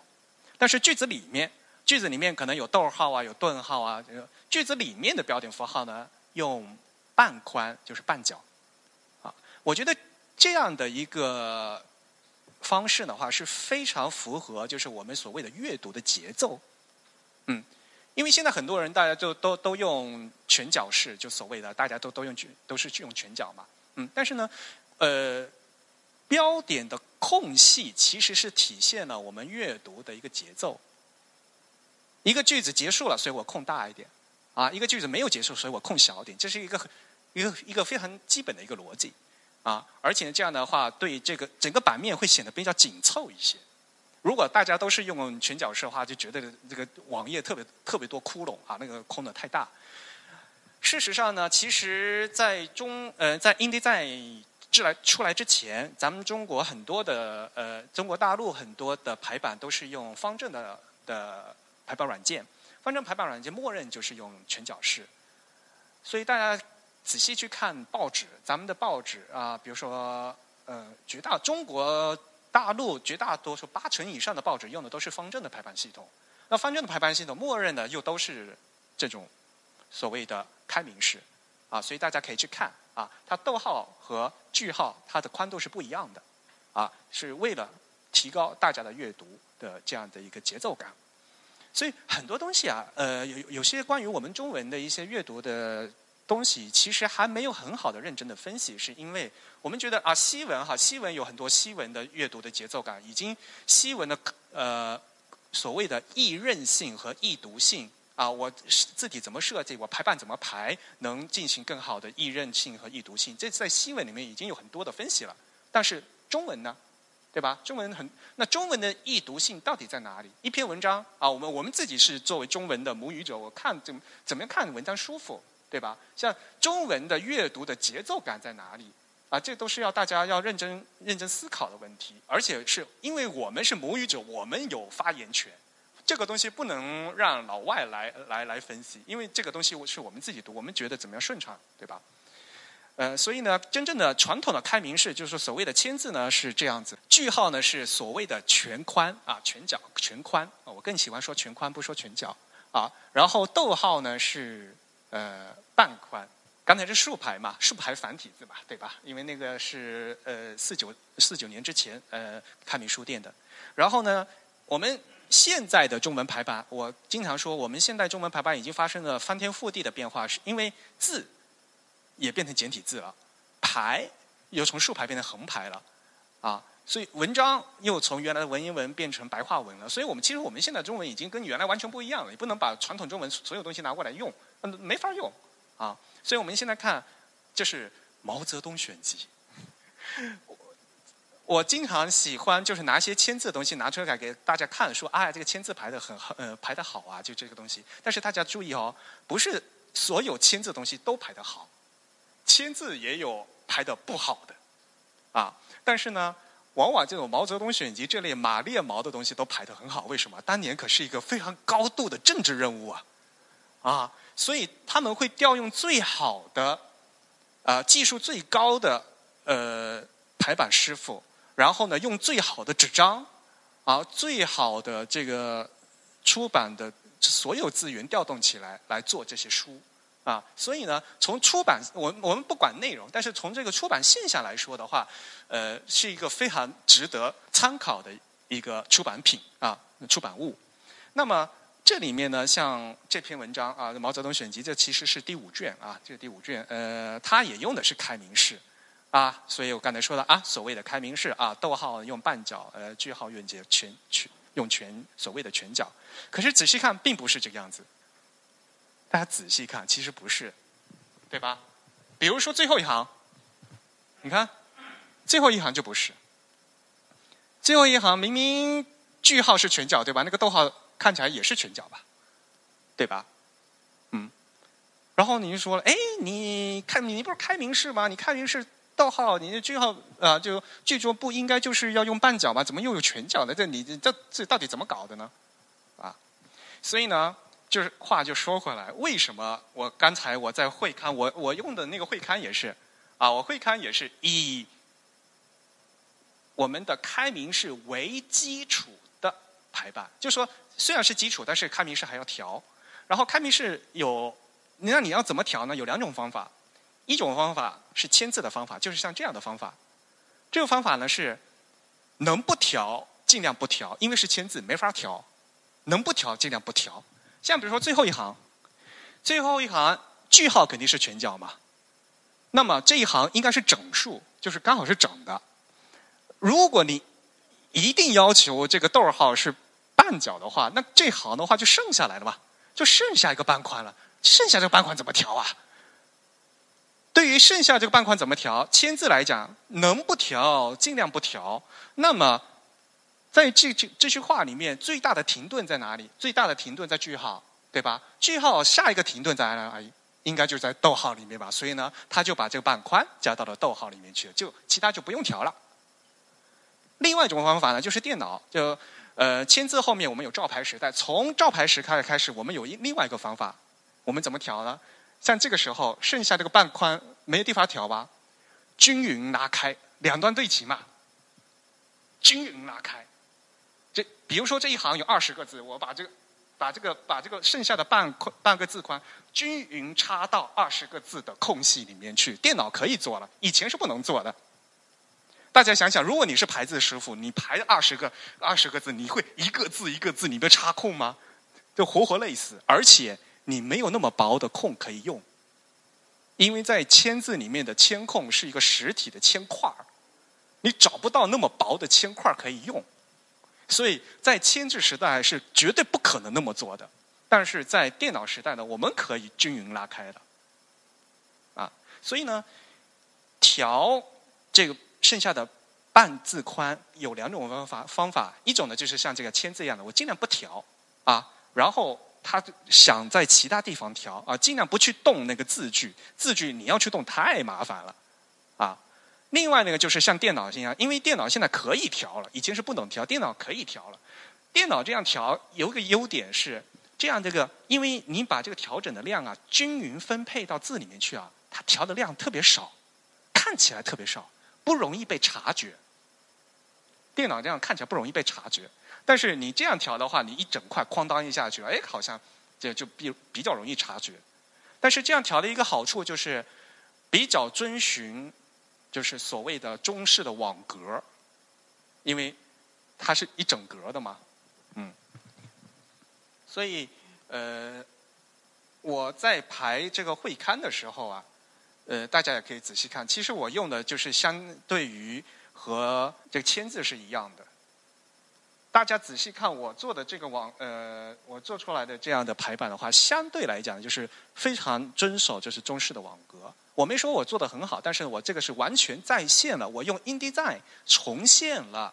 但是句子里面，句子里面可能有逗号啊，有顿号啊，句子里面的标点符号呢，用半宽，就是半角。啊，我觉得。这样的一个方式的话，是非常符合就是我们所谓的阅读的节奏，嗯，因为现在很多人大家就都都用全角式，就所谓的大家都都用都是去用全角嘛，嗯，但是呢，呃，标点的空隙其实是体现了我们阅读的一个节奏。一个句子结束了，所以我空大一点，啊，一个句子没有结束，所以我空小点，这是一个一个一个非常基本的一个逻辑。啊，而且这样的话，对这个整个版面会显得比较紧凑一些。如果大家都是用全角式的话，就觉得这个网页特别特别多窟窿啊，那个空的太大。事实上呢，其实在中呃在 InDesign 出来出来之前，咱们中国很多的呃中国大陆很多的排版都是用方正的的排版软件，方正排版软件默认就是用全角式，所以大家。仔细去看报纸，咱们的报纸啊，比如说，呃，绝大中国大陆绝大多数八成以上的报纸用的都是方正的排版系统。那方正的排版系统，默认的又都是这种所谓的开明式啊，所以大家可以去看啊，它逗号和句号它的宽度是不一样的啊，是为了提高大家的阅读的这样的一个节奏感。所以很多东西啊，呃，有有些关于我们中文的一些阅读的。东西其实还没有很好的认真的分析，是因为我们觉得啊，西文哈，西文有很多西文的阅读的节奏感，已经西文的呃所谓的易认性和易读性啊，我字体怎么设计，我排版怎么排，能进行更好的易认性和易读性，这在西文里面已经有很多的分析了。但是中文呢，对吧？中文很那中文的易读性到底在哪里？一篇文章啊，我们我们自己是作为中文的母语者，我看怎么怎么样看文章舒服。对吧？像中文的阅读的节奏感在哪里？啊，这都是要大家要认真认真思考的问题。而且是因为我们是母语者，我们有发言权。这个东西不能让老外来来来分析，因为这个东西是我们自己读，我们觉得怎么样顺畅，对吧？呃，所以呢，真正的传统的开明式，就是所谓的签字呢是这样子，句号呢是所谓的全宽啊，全角全宽啊。我更喜欢说全宽，不说全角啊。然后逗号呢是。呃，半宽，刚才是竖排嘛，竖排繁体字嘛，对吧？因为那个是呃四九四九年之前呃开明书店的。然后呢，我们现在的中文排版，我经常说，我们现代中文排版已经发生了翻天覆地的变化，是因为字也变成简体字了，排又从竖排变成横排了，啊，所以文章又从原来的文言文变成白话文了。所以我们其实我们现在中文已经跟原来完全不一样了，你不能把传统中文所有东西拿过来用。嗯，没法用，啊，所以我们现在看，这是毛泽东选集。我经常喜欢就是拿一些签字的东西拿出来给大家看，说哎，这个签字排的很好，呃，排的好啊，就这个东西。但是大家注意哦，不是所有签字东西都排的好，签字也有排的不好的，啊，但是呢。往往这种毛泽东选集这类马列毛的东西都排得很好。为什么？当年可是一个非常高度的政治任务啊，啊，所以他们会调用最好的，啊，技术最高的呃排版师傅，然后呢，用最好的纸张，啊，最好的这个出版的所有资源调动起来来做这些书。啊，所以呢，从出版我我们不管内容，但是从这个出版现象来说的话，呃，是一个非常值得参考的一个出版品啊，出版物。那么这里面呢，像这篇文章啊，《毛泽东选集》，这其实是第五卷啊，这是第五卷，呃，它也用的是开明式啊，所以我刚才说了啊，所谓的开明式啊，逗号用半角，呃，句号用节全全用全所谓的全角，可是仔细看，并不是这个样子。大家仔细看，其实不是，对吧？比如说最后一行，你看，最后一行就不是。最后一行明明句号是全角，对吧？那个逗号看起来也是全角吧，对吧？嗯。然后您说了，哎，你看你不是开明式吗？你开明式逗号，你的句号啊，就句中不应该就是要用半角吗？怎么又有全角呢？这你这这到底怎么搞的呢？啊，所以呢。就是话就说回来，为什么我刚才我在会刊，我我用的那个会刊也是，啊，我会刊也是以我们的开明式为基础的排版。就说虽然是基础，但是开明式还要调。然后开明式有，那你要怎么调呢？有两种方法，一种方法是签字的方法，就是像这样的方法。这个方法呢是能不调尽量不调，因为是签字没法调，能不调尽量不调。像比如说最后一行，最后一行句号肯定是全角嘛，那么这一行应该是整数，就是刚好是整的。如果你一定要求这个逗号是半角的话，那这行的话就剩下来了嘛，就剩下一个半宽了。剩下这个半宽怎么调啊？对于剩下这个半宽怎么调？签字来讲，能不调尽量不调。那么。在这句这句话里面，最大的停顿在哪里？最大的停顿在句号，对吧？句号下一个停顿在哪里？应该就在逗号里面吧。所以呢，他就把这个半宽加到了逗号里面去了，就其他就不用调了。另外一种方法呢，就是电脑，就呃签字后面我们有照排时代，从照排时开始开始，我们有一另外一个方法，我们怎么调呢？像这个时候，剩下这个半宽没地方调吧？均匀拉开，两端对齐嘛，均匀拉开。比如说这一行有二十个字，我把这个把这个把这个剩下的半宽半个字宽均匀插到二十个字的空隙里面去。电脑可以做了，以前是不能做的。大家想想，如果你是排字师傅，你排二十个二十个字，你会一个字一个字你不插空吗？就活活累死。而且你没有那么薄的空可以用，因为在签字里面的签空是一个实体的铅块儿你找不到那么薄的铅块可以用。所以在铅字时代是绝对不可能那么做的，但是在电脑时代呢，我们可以均匀拉开的，啊，所以呢，调这个剩下的半字宽有两种方法方法，一种呢就是像这个签字一样的，我尽量不调啊，然后他想在其他地方调啊，尽量不去动那个字句，字句你要去动太麻烦了，啊。另外那个就是像电脑一样，因为电脑现在可以调了，以前是不能调，电脑可以调了。电脑这样调有个优点是，这样这个，因为你把这个调整的量啊均匀分配到字里面去啊，它调的量特别少，看起来特别少，不容易被察觉。电脑这样看起来不容易被察觉，但是你这样调的话，你一整块哐当一下去，哎，好像这就比比较容易察觉。但是这样调的一个好处就是比较遵循。就是所谓的中式的网格，因为它是一整格的嘛，嗯，所以呃，我在排这个会刊的时候啊，呃，大家也可以仔细看，其实我用的就是相对于和这个签字是一样的。大家仔细看我做的这个网，呃，我做出来的这样的排版的话，相对来讲就是非常遵守就是中式的网格。我没说我做的很好，但是我这个是完全再现了，我用 InDesign 重现了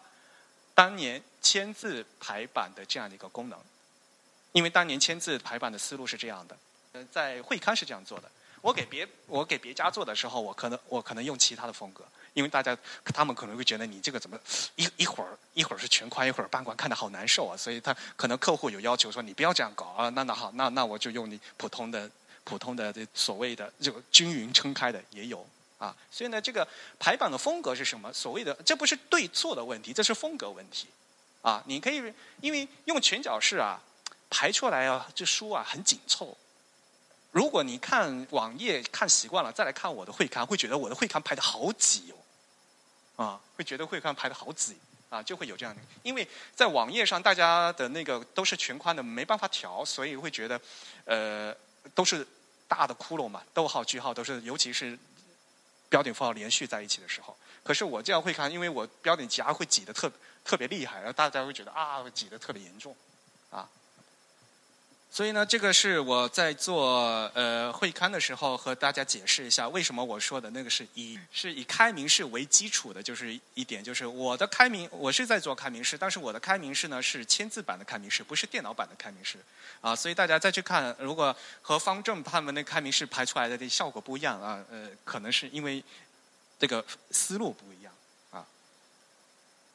当年签字排版的这样的一个功能。因为当年签字排版的思路是这样的，呃，在会刊是这样做的。我给别我给别家做的时候，我可能我可能用其他的风格。因为大家他们可能会觉得你这个怎么一一会儿一会儿是全宽，一会儿半宽，看的好难受啊。所以他可能客户有要求说你不要这样搞啊。那那好，那那我就用你普通的普通的这所谓的这个均匀撑开的也有啊。所以呢，这个排版的风格是什么？所谓的这不是对错的问题，这是风格问题啊。你可以因为用全角式啊排出来啊，这书啊很紧凑。如果你看网页看习惯了，再来看我的会刊，会觉得我的会刊排的好挤哦，啊，会觉得会看排的好挤啊，就会有这样的。因为在网页上，大家的那个都是全宽的，没办法调，所以会觉得，呃，都是大的窟窿嘛，逗号句号都是，尤其是标点符号连续在一起的时候。可是我这样会看，因为我标点夹会挤得特特别厉害，然后大家会觉得啊，挤得特别严重，啊。所以呢，这个是我在做呃会刊的时候和大家解释一下，为什么我说的那个是以是以开明式为基础的，就是一点就是我的开明，我是在做开明式，但是我的开明式呢是签字版的开明式，不是电脑版的开明式啊。所以大家再去看，如果和方正他们的开明式排出来的效果不一样啊，呃，可能是因为这个思路不一样啊。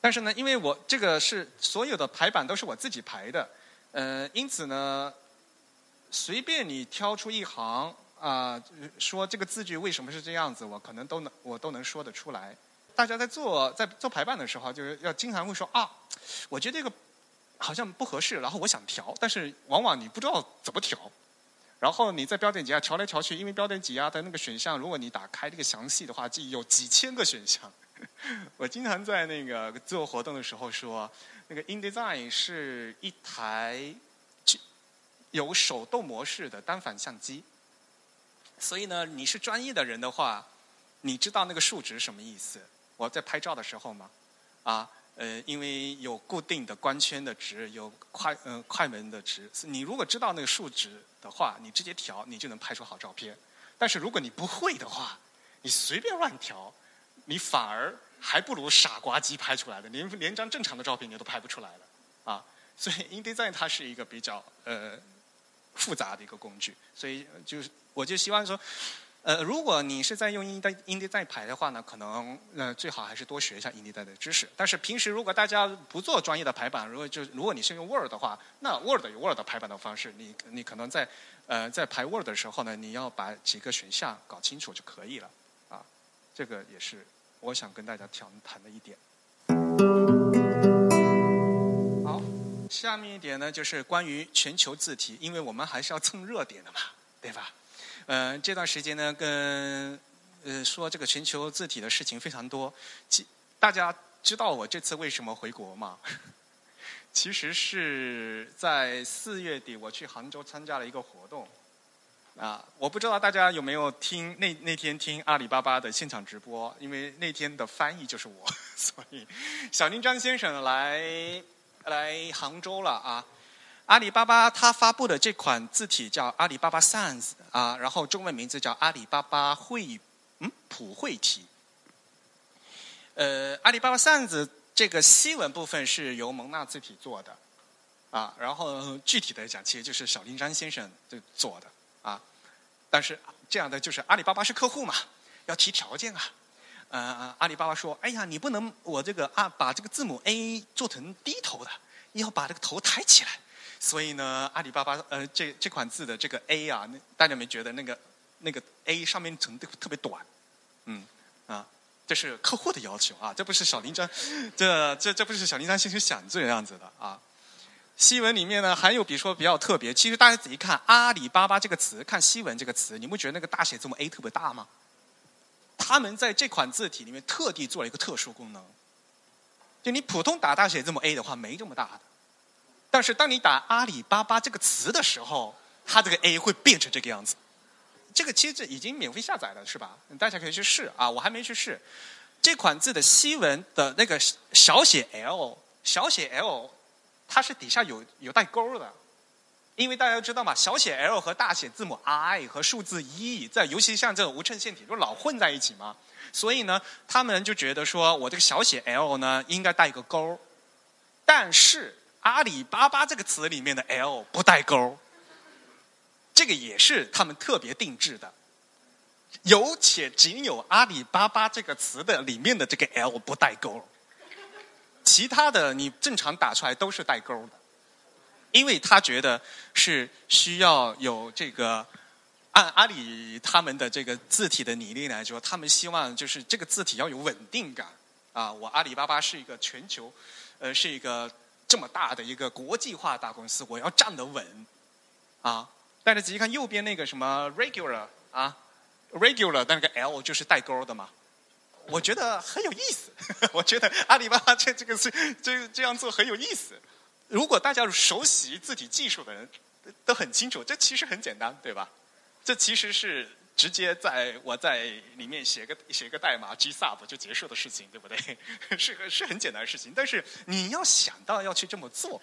但是呢，因为我这个是所有的排版都是我自己排的，呃，因此呢。随便你挑出一行啊，说这个字句为什么是这样子，我可能都能我都能说得出来。大家在做在做排版的时候，就是要经常会说啊，我觉得这个好像不合适，然后我想调，但是往往你不知道怎么调。然后你在标点挤压调来调去，因为标点挤压的那个选项，如果你打开这个详细的话，就有几千个选项。[laughs] 我经常在那个做活动的时候说，那个 InDesign 是一台。有手动模式的单反相机，所以呢，你是专业的人的话，你知道那个数值什么意思？我在拍照的时候嘛，啊，呃，因为有固定的光圈的值，有快嗯快门的值，你如果知道那个数值的话，你直接调，你就能拍出好照片。但是如果你不会的话，你随便乱调，你反而还不如傻瓜机拍出来的，连连张正常的照片你都拍不出来了啊。所以，InDesign 它是一个比较呃。复杂的一个工具，所以就是我就希望说，呃，如果你是在用英代英 d 在排的话呢，可能呃最好还是多学一下英 d 代的知识。但是平时如果大家不做专业的排版，如果就如果你是用 Word 的话，那 Word 有 Word 排版的方式，你你可能在呃在排 Word 的时候呢，你要把几个选项搞清楚就可以了啊。这个也是我想跟大家谈谈的一点。下面一点呢，就是关于全球字体，因为我们还是要蹭热点的嘛，对吧？嗯，这段时间呢，跟呃说这个全球字体的事情非常多。其大家知道我这次为什么回国吗？[laughs] 其实是在四月底，我去杭州参加了一个活动。啊，我不知道大家有没有听那那天听阿里巴巴的现场直播，因为那天的翻译就是我，[laughs] 所以小林张先生来。来杭州了啊！阿里巴巴它发布的这款字体叫阿里巴巴 Sans 啊，然后中文名字叫阿里巴巴绘嗯普惠体。呃，阿里巴巴 Sans 这个西文部分是由蒙纳字体做的啊，然后具体的讲，其实就是小林章先生就做的啊。但是这样的就是阿里巴巴是客户嘛，要提条件啊。呃，阿里巴巴说：“哎呀，你不能我这个啊，把这个字母 A 做成低头的，要把这个头抬起来。所以呢，阿里巴巴呃，这这款字的这个 A 啊，那大家没觉得那个那个 A 上面层特别短？嗯，啊，这是客户的要求啊，这不是小林章，这这这不是小林章先生想这样子的啊。西文里面呢，还有比如说比较特别，其实大家仔细看阿里巴巴这个词，看西文这个词，你不觉得那个大写字母 A 特别大吗？”他们在这款字体里面特地做了一个特殊功能，就你普通打大写字母 A 的话没这么大的，但是当你打阿里巴巴这个词的时候，它这个 A 会变成这个样子。这个其实已经免费下载了，是吧？大家可以去试啊，我还没去试。这款字的西文的那个小写 l，小写 l，它是底下有有带勾的。因为大家知道嘛，小写 l 和大写字母 i 和数字一，在尤其像这种无衬线体，就老混在一起嘛。所以呢，他们就觉得说我这个小写 l 呢应该带一个勾但是阿里巴巴这个词里面的 l 不带勾这个也是他们特别定制的。有且仅有阿里巴巴这个词的里面的这个 L 不带勾，其他的你正常打出来都是带勾的，因为他觉得是需要有这个按阿里他们的这个字体的拟定来说，他们希望就是这个字体要有稳定感啊。我阿里巴巴是一个全球，呃，是一个这么大的一个国际化大公司，我要站得稳啊。大家仔细看右边那个什么 regular 啊。regular 那个 L 就是带钩的嘛，我觉得很有意思。[laughs] 我觉得阿里巴巴这这个是这这样做很有意思。如果大家熟悉字体技术的人都很清楚，这其实很简单，对吧？这其实是直接在我在里面写个写个代码 G sub 就结束的事情，对不对？[laughs] 是是很简单的事情，但是你要想到要去这么做，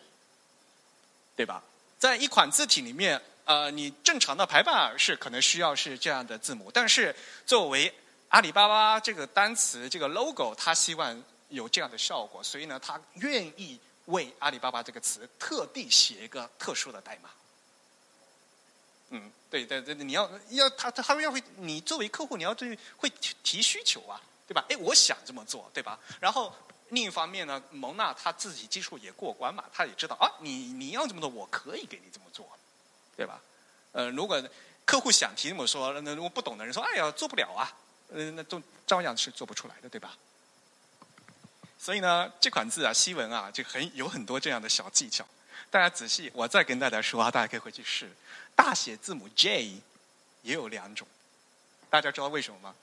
对吧？在一款字体里面。呃，你正常的排版是可能需要是这样的字母，但是作为阿里巴巴这个单词这个 logo，它希望有这样的效果，所以呢，它愿意为阿里巴巴这个词特地写一个特殊的代码。嗯，对对对，你要要他他他要会，你作为客户你要对会提需求啊，对吧？哎，我想这么做，对吧？然后另一方面呢，蒙娜他自己技术也过关嘛，他也知道啊，你你要这么做，我可以给你这么做。对吧？呃，如果客户想提这么说，那如果不懂的人说：“哎呀，做不了啊！”呃，那都照样是做不出来的，对吧？所以呢，这款字啊，西文啊，就很有很多这样的小技巧。大家仔细，我再跟大家说啊，大家可以回去试。大写字母 J 也有两种，大家知道为什么吗？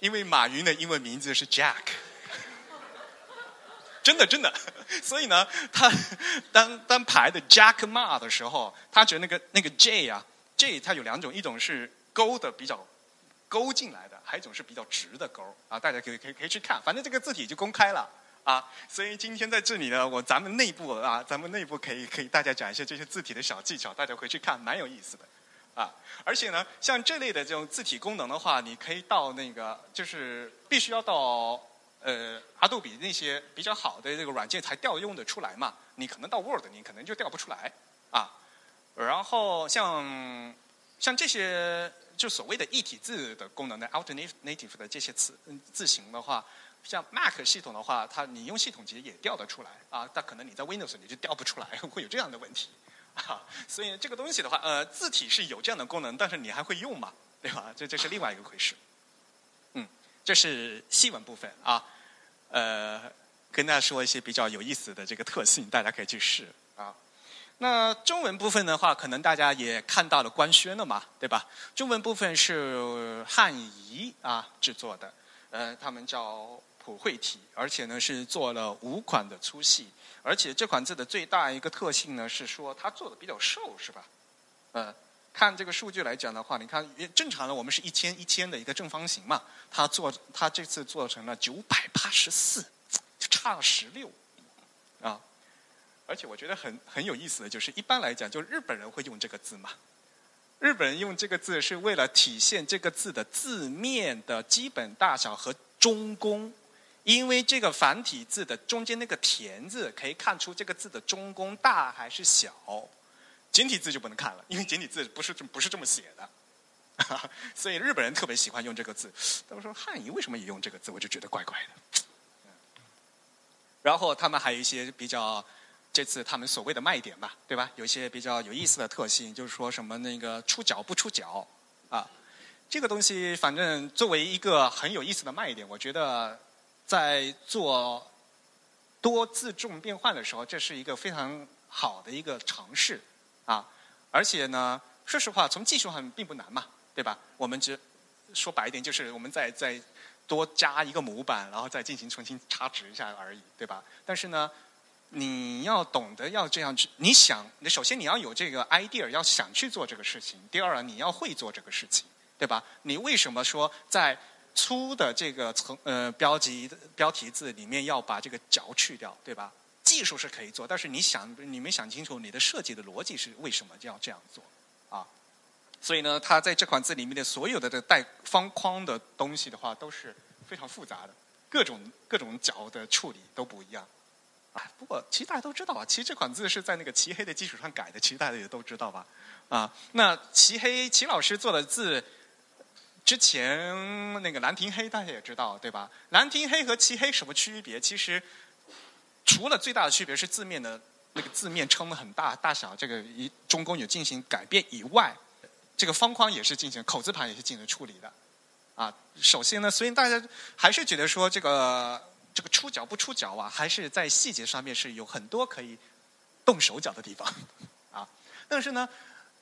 因为马云的英文名字是 Jack。[laughs] 真的真的，所以呢，他当当排的 Jack Ma 的时候，他觉得那个那个 J 啊，J 它有两种，一种是勾的比较勾进来的，还有一种是比较直的勾啊。大家可以可以可以去看，反正这个字体就公开了啊。所以今天在这里呢，我咱们内部啊，咱们内部可以可以大家讲一些这些字体的小技巧，大家回去看蛮有意思的啊。而且呢，像这类的这种字体功能的话，你可以到那个就是必须要到。呃，阿杜比那些比较好的这个软件才调用的出来嘛，你可能到 Word 你可能就调不出来啊。然后像像这些就所谓的一体字的功能的 alternative 的这些词字形的话，像 Mac 系统的话，它你用系统级也调得出来啊，但可能你在 Windows 你就调不出来，会有这样的问题啊。所以这个东西的话，呃，字体是有这样的功能，但是你还会用吗？对吧？这这是另外一个回事。嗯这是细文部分啊，呃，跟大家说一些比较有意思的这个特性，大家可以去试啊。那中文部分的话，可能大家也看到了官宣了嘛，对吧？中文部分是汉仪啊制作的，呃，他们叫普惠体，而且呢是做了五款的粗细，而且这款字的最大一个特性呢是说它做的比较瘦，是吧？呃。看这个数据来讲的话，你看正常的我们是一千一千的一个正方形嘛，它做它这次做成了九百八十四，就差了十六，啊，而且我觉得很很有意思的就是，一般来讲，就日本人会用这个字嘛，日本人用这个字是为了体现这个字的字面的基本大小和中宫，因为这个繁体字的中间那个田字可以看出这个字的中宫大还是小。简体字就不能看了，因为简体字不是不是这么写的，[laughs] 所以日本人特别喜欢用这个字。他们说汉语为什么也用这个字，我就觉得怪怪的。然后他们还有一些比较，这次他们所谓的卖点吧，对吧？有一些比较有意思的特性，就是说什么那个出脚不出脚啊，这个东西反正作为一个很有意思的卖点，我觉得在做多自重变换的时候，这是一个非常好的一个尝试。啊，而且呢，说实话，从技术上并不难嘛，对吧？我们只说白一点，就是我们再再多加一个模板，然后再进行重新插值一下而已，对吧？但是呢，你要懂得要这样去，你想，你首先你要有这个 idea，要想去做这个事情；第二，你要会做这个事情，对吧？你为什么说在粗的这个层呃标题标题字里面要把这个角去掉，对吧？技术是可以做，但是你想，你没想清楚你的设计的逻辑是为什么要这样做啊？所以呢，它在这款字里面的所有的这带方框的东西的话，都是非常复杂的，各种各种角的处理都不一样啊。不过其实大家都知道啊，其实这款字是在那个齐黑的基础上改的，其实大家也都知道吧？啊，那齐黑齐老师做的字，之前那个兰亭黑大家也知道对吧？兰亭黑和漆黑什么区别？其实除了最大的区别是字面的那个字面撑的很大，大小这个一中宫有进行改变以外，这个方框也是进行口字旁也是进行处理的。啊，首先呢，所以大家还是觉得说这个这个出脚不出脚啊，还是在细节上面是有很多可以动手脚的地方啊。但是呢，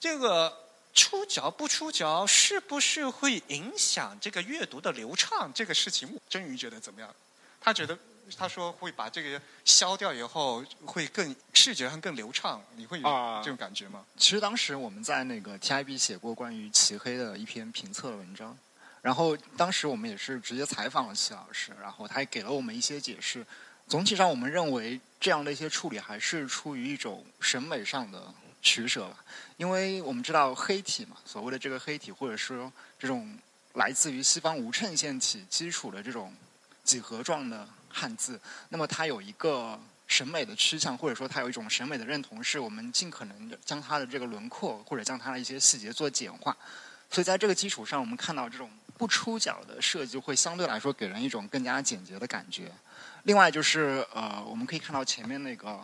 这个。出脚不出脚，是不是会影响这个阅读的流畅？这个事情，真鱼觉得怎么样？他觉得，他说会把这个消掉以后，会更视觉上更流畅。你会有这种感觉吗？其实当时我们在那个 TIB 写过关于漆黑的一篇评测的文章，然后当时我们也是直接采访了齐老师，然后他也给了我们一些解释。总体上，我们认为这样的一些处理还是出于一种审美上的。取舍吧，因为我们知道黑体嘛，所谓的这个黑体，或者说这种来自于西方无衬线体基础的这种几何状的汉字，那么它有一个审美的趋向，或者说它有一种审美的认同，是我们尽可能的将它的这个轮廓或者将它的一些细节做简化。所以在这个基础上，我们看到这种不出角的设计，会相对来说给人一种更加简洁的感觉。另外就是呃，我们可以看到前面那个。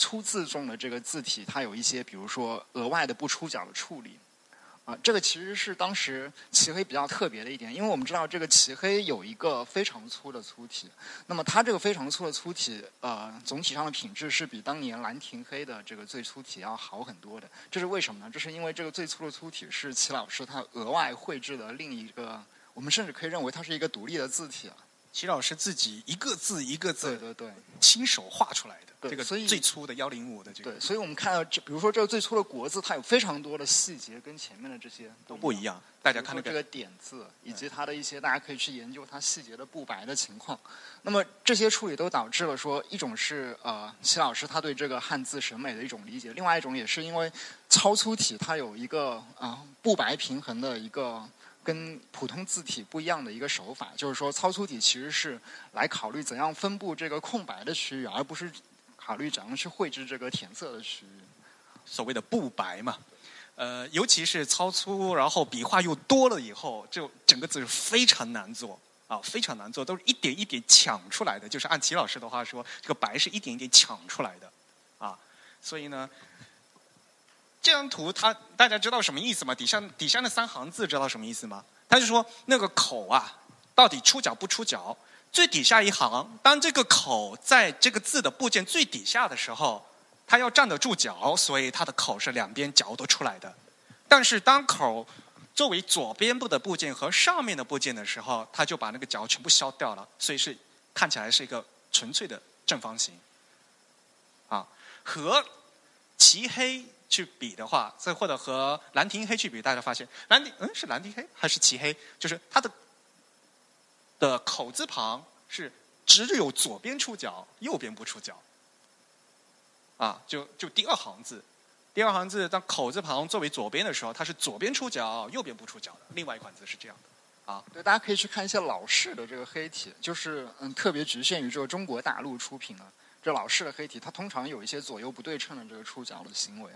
粗字中的这个字体，它有一些，比如说额外的不出角的处理，啊，这个其实是当时漆黑比较特别的一点，因为我们知道这个漆黑有一个非常粗的粗体，那么它这个非常粗的粗体，呃，总体上的品质是比当年兰亭黑的这个最粗体要好很多的。这是为什么呢？这是因为这个最粗的粗体是齐老师他额外绘制的另一个，我们甚至可以认为它是一个独立的字体了。齐老师自己一个字一个字，对对对，亲手画出来的。对，这个最粗的幺零五的这个。对，所以我们看到，这比如说这个最粗的国字，它有非常多的细节，跟前面的这些都不一样。大家看到这个点字，以及它的一些，大家可以去研究它细节的不白的情况。那么这些处理都导致了说，一种是呃齐老师他对这个汉字审美的一种理解，另外一种也是因为超粗体它有一个啊不白平衡的一个。跟普通字体不一样的一个手法，就是说超粗体其实是来考虑怎样分布这个空白的区域，而不是考虑怎样去绘制这个填色的区域。所谓的布白嘛，呃，尤其是超粗，然后笔画又多了以后，就整个字是非常难做啊，非常难做，都是一点一点抢出来的。就是按齐老师的话说，这个白是一点一点抢出来的啊，所以呢。这张图，它大家知道什么意思吗？底下底下那三行字知道什么意思吗？他就说那个口啊，到底出角不出角？最底下一行，当这个口在这个字的部件最底下的时候，它要站得住脚，所以它的口是两边角都出来的。但是当口作为左边部的部件和上面的部件的时候，它就把那个角全部消掉了，所以是看起来是一个纯粹的正方形。啊，和齐黑。去比的话，再或者和兰亭黑去比，大家发现兰亭嗯是兰亭黑还是齐黑？就是它的的口字旁是只有左边出角，右边不出角。啊，就就第二行字，第二行字当口字旁作为左边的时候，它是左边出角，右边不出角的。另外一款字是这样的啊。对，大家可以去看一些老式的这个黑体，就是嗯特别局限于这个中国大陆出品的。这老式的黑体，它通常有一些左右不对称的这个触角的行为。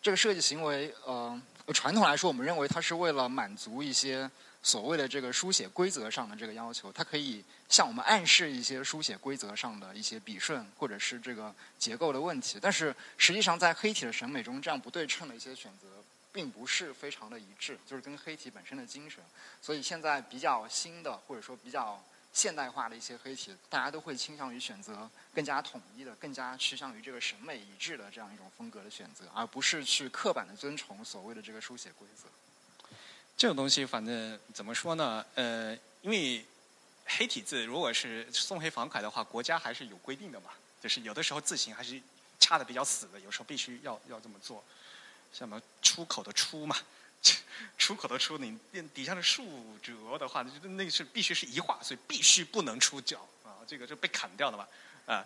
这个设计行为，呃，传统来说，我们认为它是为了满足一些所谓的这个书写规则上的这个要求，它可以向我们暗示一些书写规则上的一些笔顺或者是这个结构的问题。但是实际上，在黑体的审美中，这样不对称的一些选择，并不是非常的一致，就是跟黑体本身的精神。所以现在比较新的，或者说比较。现代化的一些黑体，大家都会倾向于选择更加统一的、更加趋向于这个审美一致的这样一种风格的选择，而不是去刻板的遵从所谓的这个书写规则。这种东西，反正怎么说呢？呃，因为黑体字如果是送黑仿楷的话，国家还是有规定的嘛，就是有的时候字形还是掐的比较死的，有时候必须要要这么做，像什么出口的出嘛。[laughs] 出口的出，你底下的竖折的话，那那是必须是一画，所以必须不能出角啊，这个就被砍掉了嘛啊，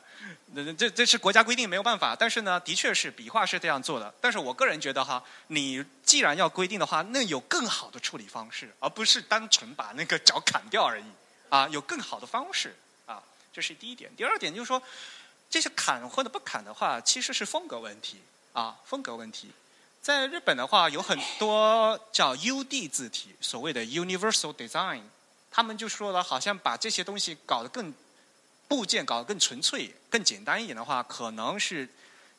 那这这是国家规定，没有办法。但是呢，的确是笔画是这样做的。但是我个人觉得哈，你既然要规定的话，那有更好的处理方式，而不是单纯把那个角砍掉而已啊，有更好的方式啊，这是第一点。第二点就是说，这些砍或者不砍的话，其实是风格问题啊，风格问题。在日本的话，有很多叫 UD 字体，所谓的 Universal Design，他们就说了，好像把这些东西搞得更部件搞得更纯粹、更简单一点的话，可能是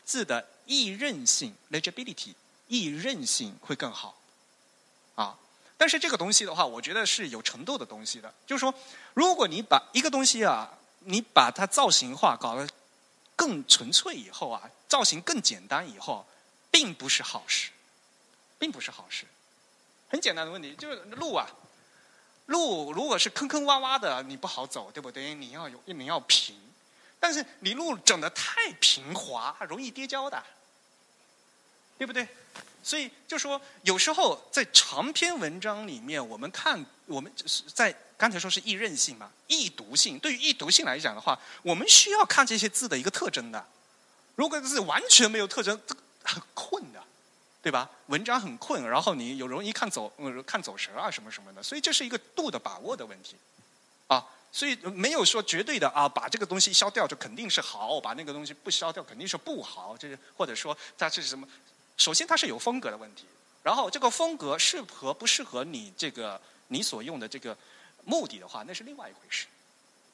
字的易认性 （legibility） 易认性会更好。啊，但是这个东西的话，我觉得是有程度的东西的。就是说，如果你把一个东西啊，你把它造型化，搞得更纯粹以后啊，造型更简单以后。并不是好事，并不是好事。很简单的问题就是路啊，路如果是坑坑洼洼的，你不好走，对不对？你要有你要平，但是你路整的太平滑，容易跌跤的，对不对？所以就说有时候在长篇文章里面，我们看我们就是在刚才说是易认性嘛，易读性。对于易读性来讲的话，我们需要看这些字的一个特征的。如果是完全没有特征，很困的，对吧？文章很困，然后你有容易看走看走神啊什么什么的，所以这是一个度的把握的问题，啊，所以没有说绝对的啊，把这个东西消掉就肯定是好，把那个东西不消掉肯定是不好，就是或者说它是什么？首先它是有风格的问题，然后这个风格适合不适合你这个你所用的这个目的的话，那是另外一回事，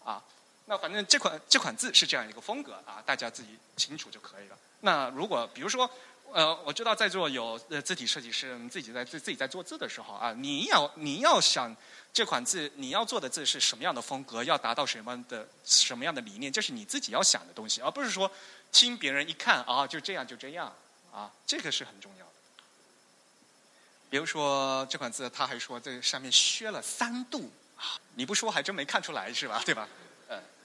啊，那反正这款这款字是这样一个风格啊，大家自己清楚就可以了。那如果比如说，呃，我知道在座有呃字体设计师，自己在自自己在做字的时候啊，你要你要想这款字你要做的字是什么样的风格，要达到什么的什么样的理念，这是你自己要想的东西，而不是说听别人一看啊就这样就这样啊，这个是很重要的。比如说这款字，他还说这上面削了三度啊，你不说还真没看出来是吧？对吧？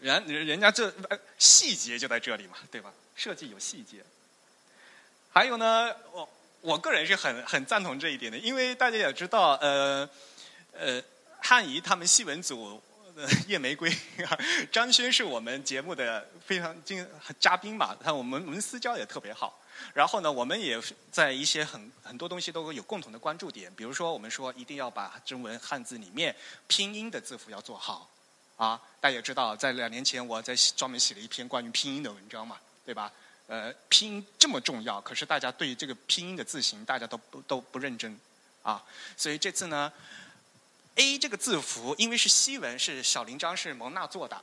人人家这细节就在这里嘛，对吧？设计有细节，还有呢，我我个人是很很赞同这一点的，因为大家也知道，呃呃，汉仪他们戏文组叶玫瑰张轩是我们节目的非常精嘉宾嘛，他我们我们私交也特别好，然后呢，我们也在一些很很多东西都有共同的关注点，比如说我们说一定要把中文汉字里面拼音的字符要做好，啊，大家也知道，在两年前我在专门写了一篇关于拼音的文章嘛。对吧？呃，拼音这么重要，可是大家对这个拼音的字形，大家都不都不认真，啊，所以这次呢，A 这个字符因为是西文，是小林章是蒙娜做的，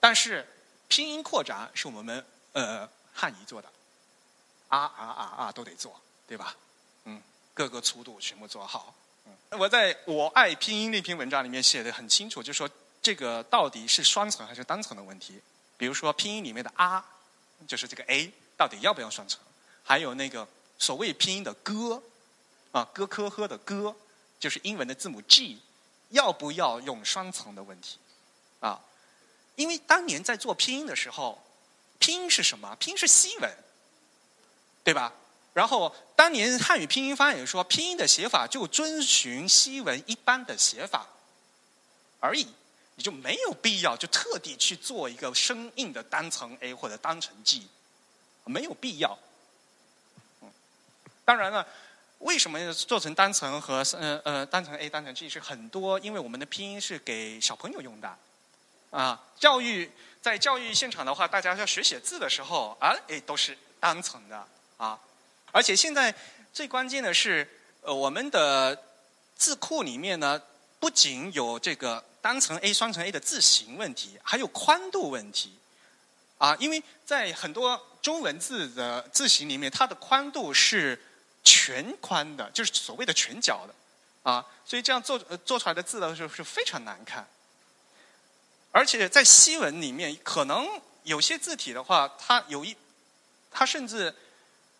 但是拼音扩展是我们呃汉仪做的，啊啊啊啊都得做，对吧？嗯，各个粗度全部做好。嗯，我在我爱拼音那篇文章里面写的很清楚，就说这个到底是双层还是单层的问题。比如说拼音里面的啊。就是这个 a 到底要不要双层？还有那个所谓拼音的哥，啊哥科呵的哥，就是英文的字母 g，要不要用双层的问题？啊，因为当年在做拼音的时候，拼音是什么？拼音是西文，对吧？然后当年汉语拼音方也说，拼音的写法就遵循西文一般的写法而已。你就没有必要就特地去做一个生硬的单层 A 或者单层 G，没有必要。当然了，为什么做成单层和呃呃单层 A 单层 G 是很多？因为我们的拼音是给小朋友用的，啊，教育在教育现场的话，大家要学写字的时候啊，哎都是单层的啊，而且现在最关键的是，呃，我们的字库里面呢，不仅有这个。单层 A 双层 A 的字形问题，还有宽度问题，啊，因为在很多中文字的字形里面，它的宽度是全宽的，就是所谓的全角的，啊，所以这样做做出来的字的时候是非常难看。而且在西文里面，可能有些字体的话，它有一，它甚至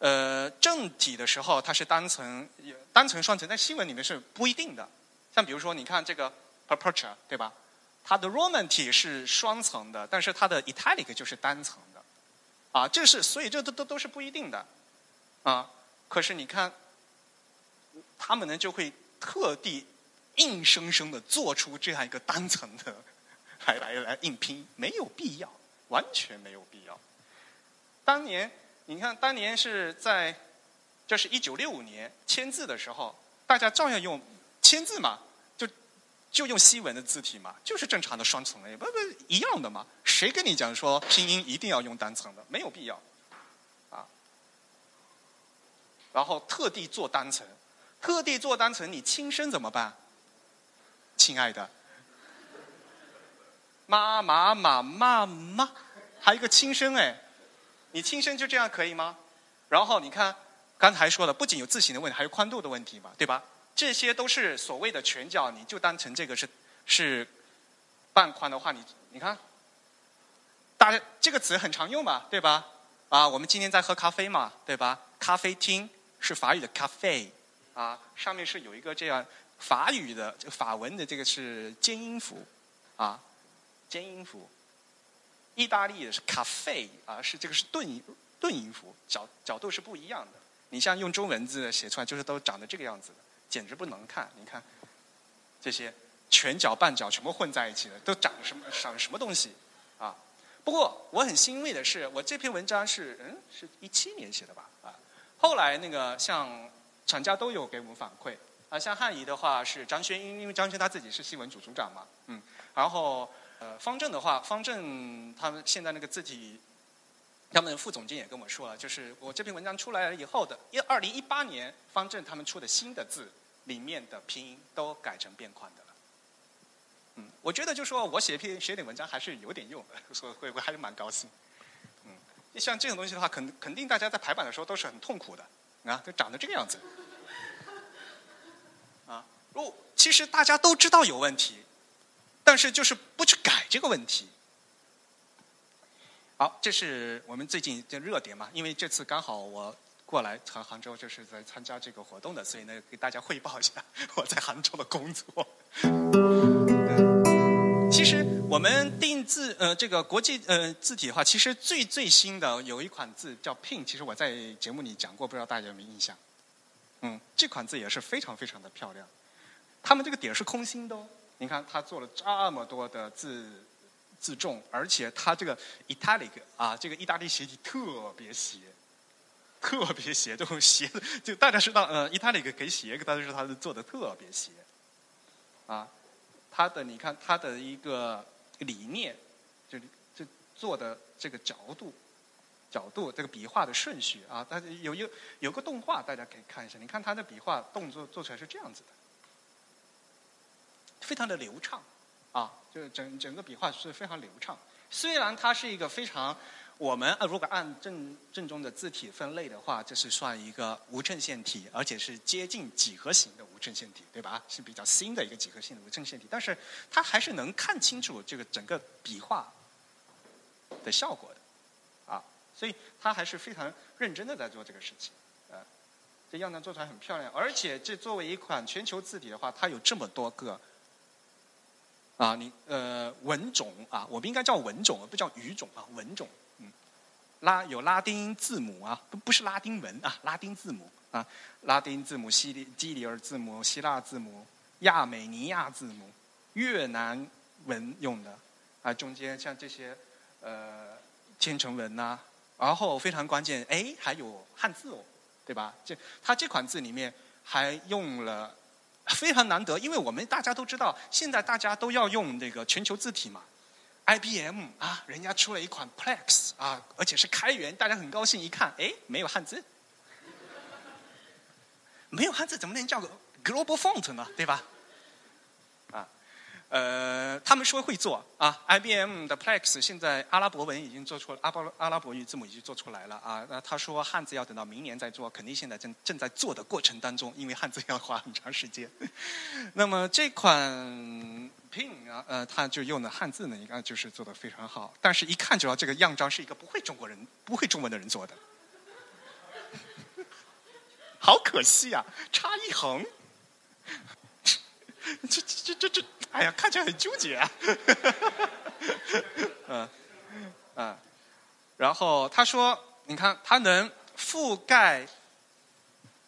呃正体的时候它是单层单层双层，在西文里面是不一定的。像比如说，你看这个。Aperture 对吧？它的 Roman 体是双层的，但是它的 Italic 就是单层的，啊，这是所以这都都都是不一定的，啊，可是你看，他们呢就会特地硬生生的做出这样一个单层的，[laughs] 来来来硬拼，没有必要，完全没有必要。当年你看，当年是在，这是一九六五年签字的时候，大家照样用签字嘛。就就用西文的字体嘛，就是正常的双层 A，不不一样的嘛？谁跟你讲说拼音一定要用单层的？没有必要，啊。然后特地做单层，特地做单层，你轻声怎么办？亲爱的，妈妈妈妈妈，还有一个轻声哎，你轻声就这样可以吗？然后你看刚才说的，不仅有字形的问题，还有宽度的问题嘛，对吧？这些都是所谓的全角，你就当成这个是是半宽的话，你你看，大家这个词很常用嘛，对吧？啊，我们今天在喝咖啡嘛，对吧？咖啡厅是法语的 cafe，啊，上面是有一个这样法语的法文的这个是尖音符，啊，尖音符。意大利的是 cafe，啊，是这个是顿音顿音符，角角度是不一样的。你像用中文字写出来，就是都长得这个样子的，简直不能看。你看这些全脚半脚全部混在一起的，都长什么长什么东西啊？不过我很欣慰的是，我这篇文章是嗯是一七年写的吧啊。后来那个像厂家都有给我们反馈啊，像汉仪的话是张轩，因因为张轩他自己是新闻组组长嘛，嗯，然后呃方正的话，方正他们现在那个字体，他们副总监也跟我说了，就是我这篇文章出来了以后的，一二零一八年方正他们出的新的字里面的拼音都改成变宽的了，嗯，我觉得就说我写篇写点文章还是有点用的，所以会我还是蛮高兴。嗯像这种东西的话，肯肯定大家在排版的时候都是很痛苦的，啊，就长得这个样子，啊，如其实大家都知道有问题，但是就是不去改这个问题。好，这是我们最近的热点嘛，因为这次刚好我过来杭杭州，就是在参加这个活动的，所以呢，给大家汇报一下 [laughs] 我在杭州的工作。其实我们定字呃这个国际呃字体的话，其实最最新的有一款字叫 Pin，其实我在节目里讲过，不知道大家有没有印象？嗯，这款字也是非常非常的漂亮。他们这个点是空心的哦，你看他做了这么多的字自重，而且他这个 italic 啊，这个意大利斜体特别斜，特别斜，[laughs] 这种斜就大家知道呃 italic 给斜，大家知道它是做的特别斜，啊。它的你看它的一个理念，就就做的这个角度，角度这个笔画的顺序啊，它有有有个动画大家可以看一下，你看它的笔画动作做出来是这样子的，非常的流畅啊，就是整整个笔画是非常流畅。虽然它是一个非常我们呃如果按正正宗的字体分类的话，这是算一个无衬线体，而且是接近几何形的。无衬线体对吧？是比较新的一个几何性的无衬线体，但是它还是能看清楚这个整个笔画的效果的，啊，所以他还是非常认真的在做这个事情，啊，这样呢做出来很漂亮，而且这作为一款全球字体的话，它有这么多个，啊，你呃文种啊，我们应该叫文种，而不叫语种啊，文种，嗯，拉有拉丁字母啊，不不是拉丁文啊，拉丁字母。啊，拉丁字母、西里基里尔字母、希腊字母、亚美尼亚字母、越南文用的，啊，中间像这些呃千层文呐，然后非常关键，哎，还有汉字哦，对吧？这它这款字里面还用了 [laughs] 非常难得，因为我们大家都知道，现在大家都要用那个全球字体嘛，IBM 啊，人家出了一款 Plex 啊，而且是开源，大家很高兴，一看，哎，没有汉字。没有汉字怎么能叫个 global font 呢？对吧？呃，他们说会做啊，IBM 的 Plex 现在阿拉伯文已经做出了阿拉阿拉伯语字母已经做出来了啊。那他说汉字要等到明年再做，肯定现在正正在做的过程当中，因为汉字要花很长时间。[laughs] 那么这款 Pin 啊，呃，它就用的汉字呢，应该就是做的非常好，但是一看就知道这个样章是一个不会中国人、不会中文的人做的。[laughs] 好可惜啊，差一横。这这这这这，哎呀，看起来很纠结啊。[laughs] 嗯嗯，然后他说：“你看，它能覆盖，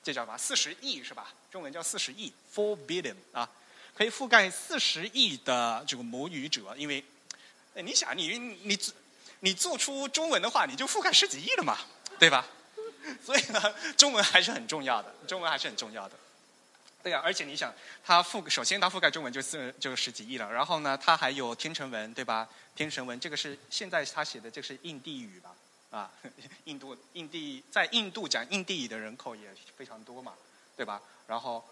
这叫什么？四十亿是吧？中文叫四十亿，four billion 啊，可以覆盖四十亿的这个母语者。因为，你想，你你你做出中文的话，你就覆盖十几亿了嘛，对吧？” [laughs] 所以呢，中文还是很重要的，中文还是很重要的。对呀，而且你想，它覆首先它覆盖中文就是就十几亿了，然后呢，它还有天成文，对吧？天成文这个是现在他写的，这是印地语吧？啊，[laughs] 印度印地在印度讲印地语的人口也非常多嘛，对吧？然后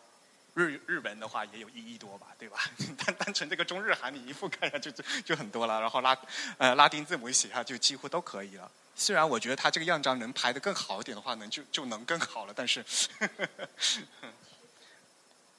日日本的话也有一亿多吧，对吧？[laughs] 单单纯这个中日韩你一覆盖上就就就很多了，然后拉呃拉丁字母一写下就几乎都可以了。虽然我觉得它这个样章能排得更好一点的话，能就就能更好了，但是。[laughs]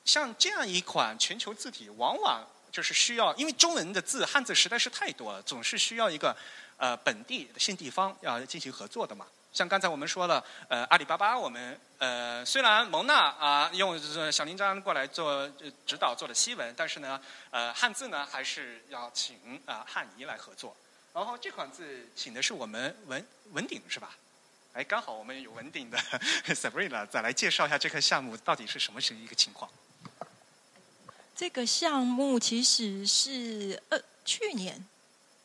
像这样一款全球字体，往往就是需要，因为中文的字汉字实在是太多了，总是需要一个呃本地的新地方要进行合作的嘛。像刚才我们说了，呃，阿里巴巴，我们呃虽然蒙娜啊用小林章过来做指导做的西文，但是呢，呃，汉字呢还是要请啊汉仪来合作。然后这款字请的是我们文文鼎是吧？哎，刚好我们有文鼎的 [laughs] Sabrina 再来介绍一下这个项目到底是什么是一个情况。这个项目其实是呃去年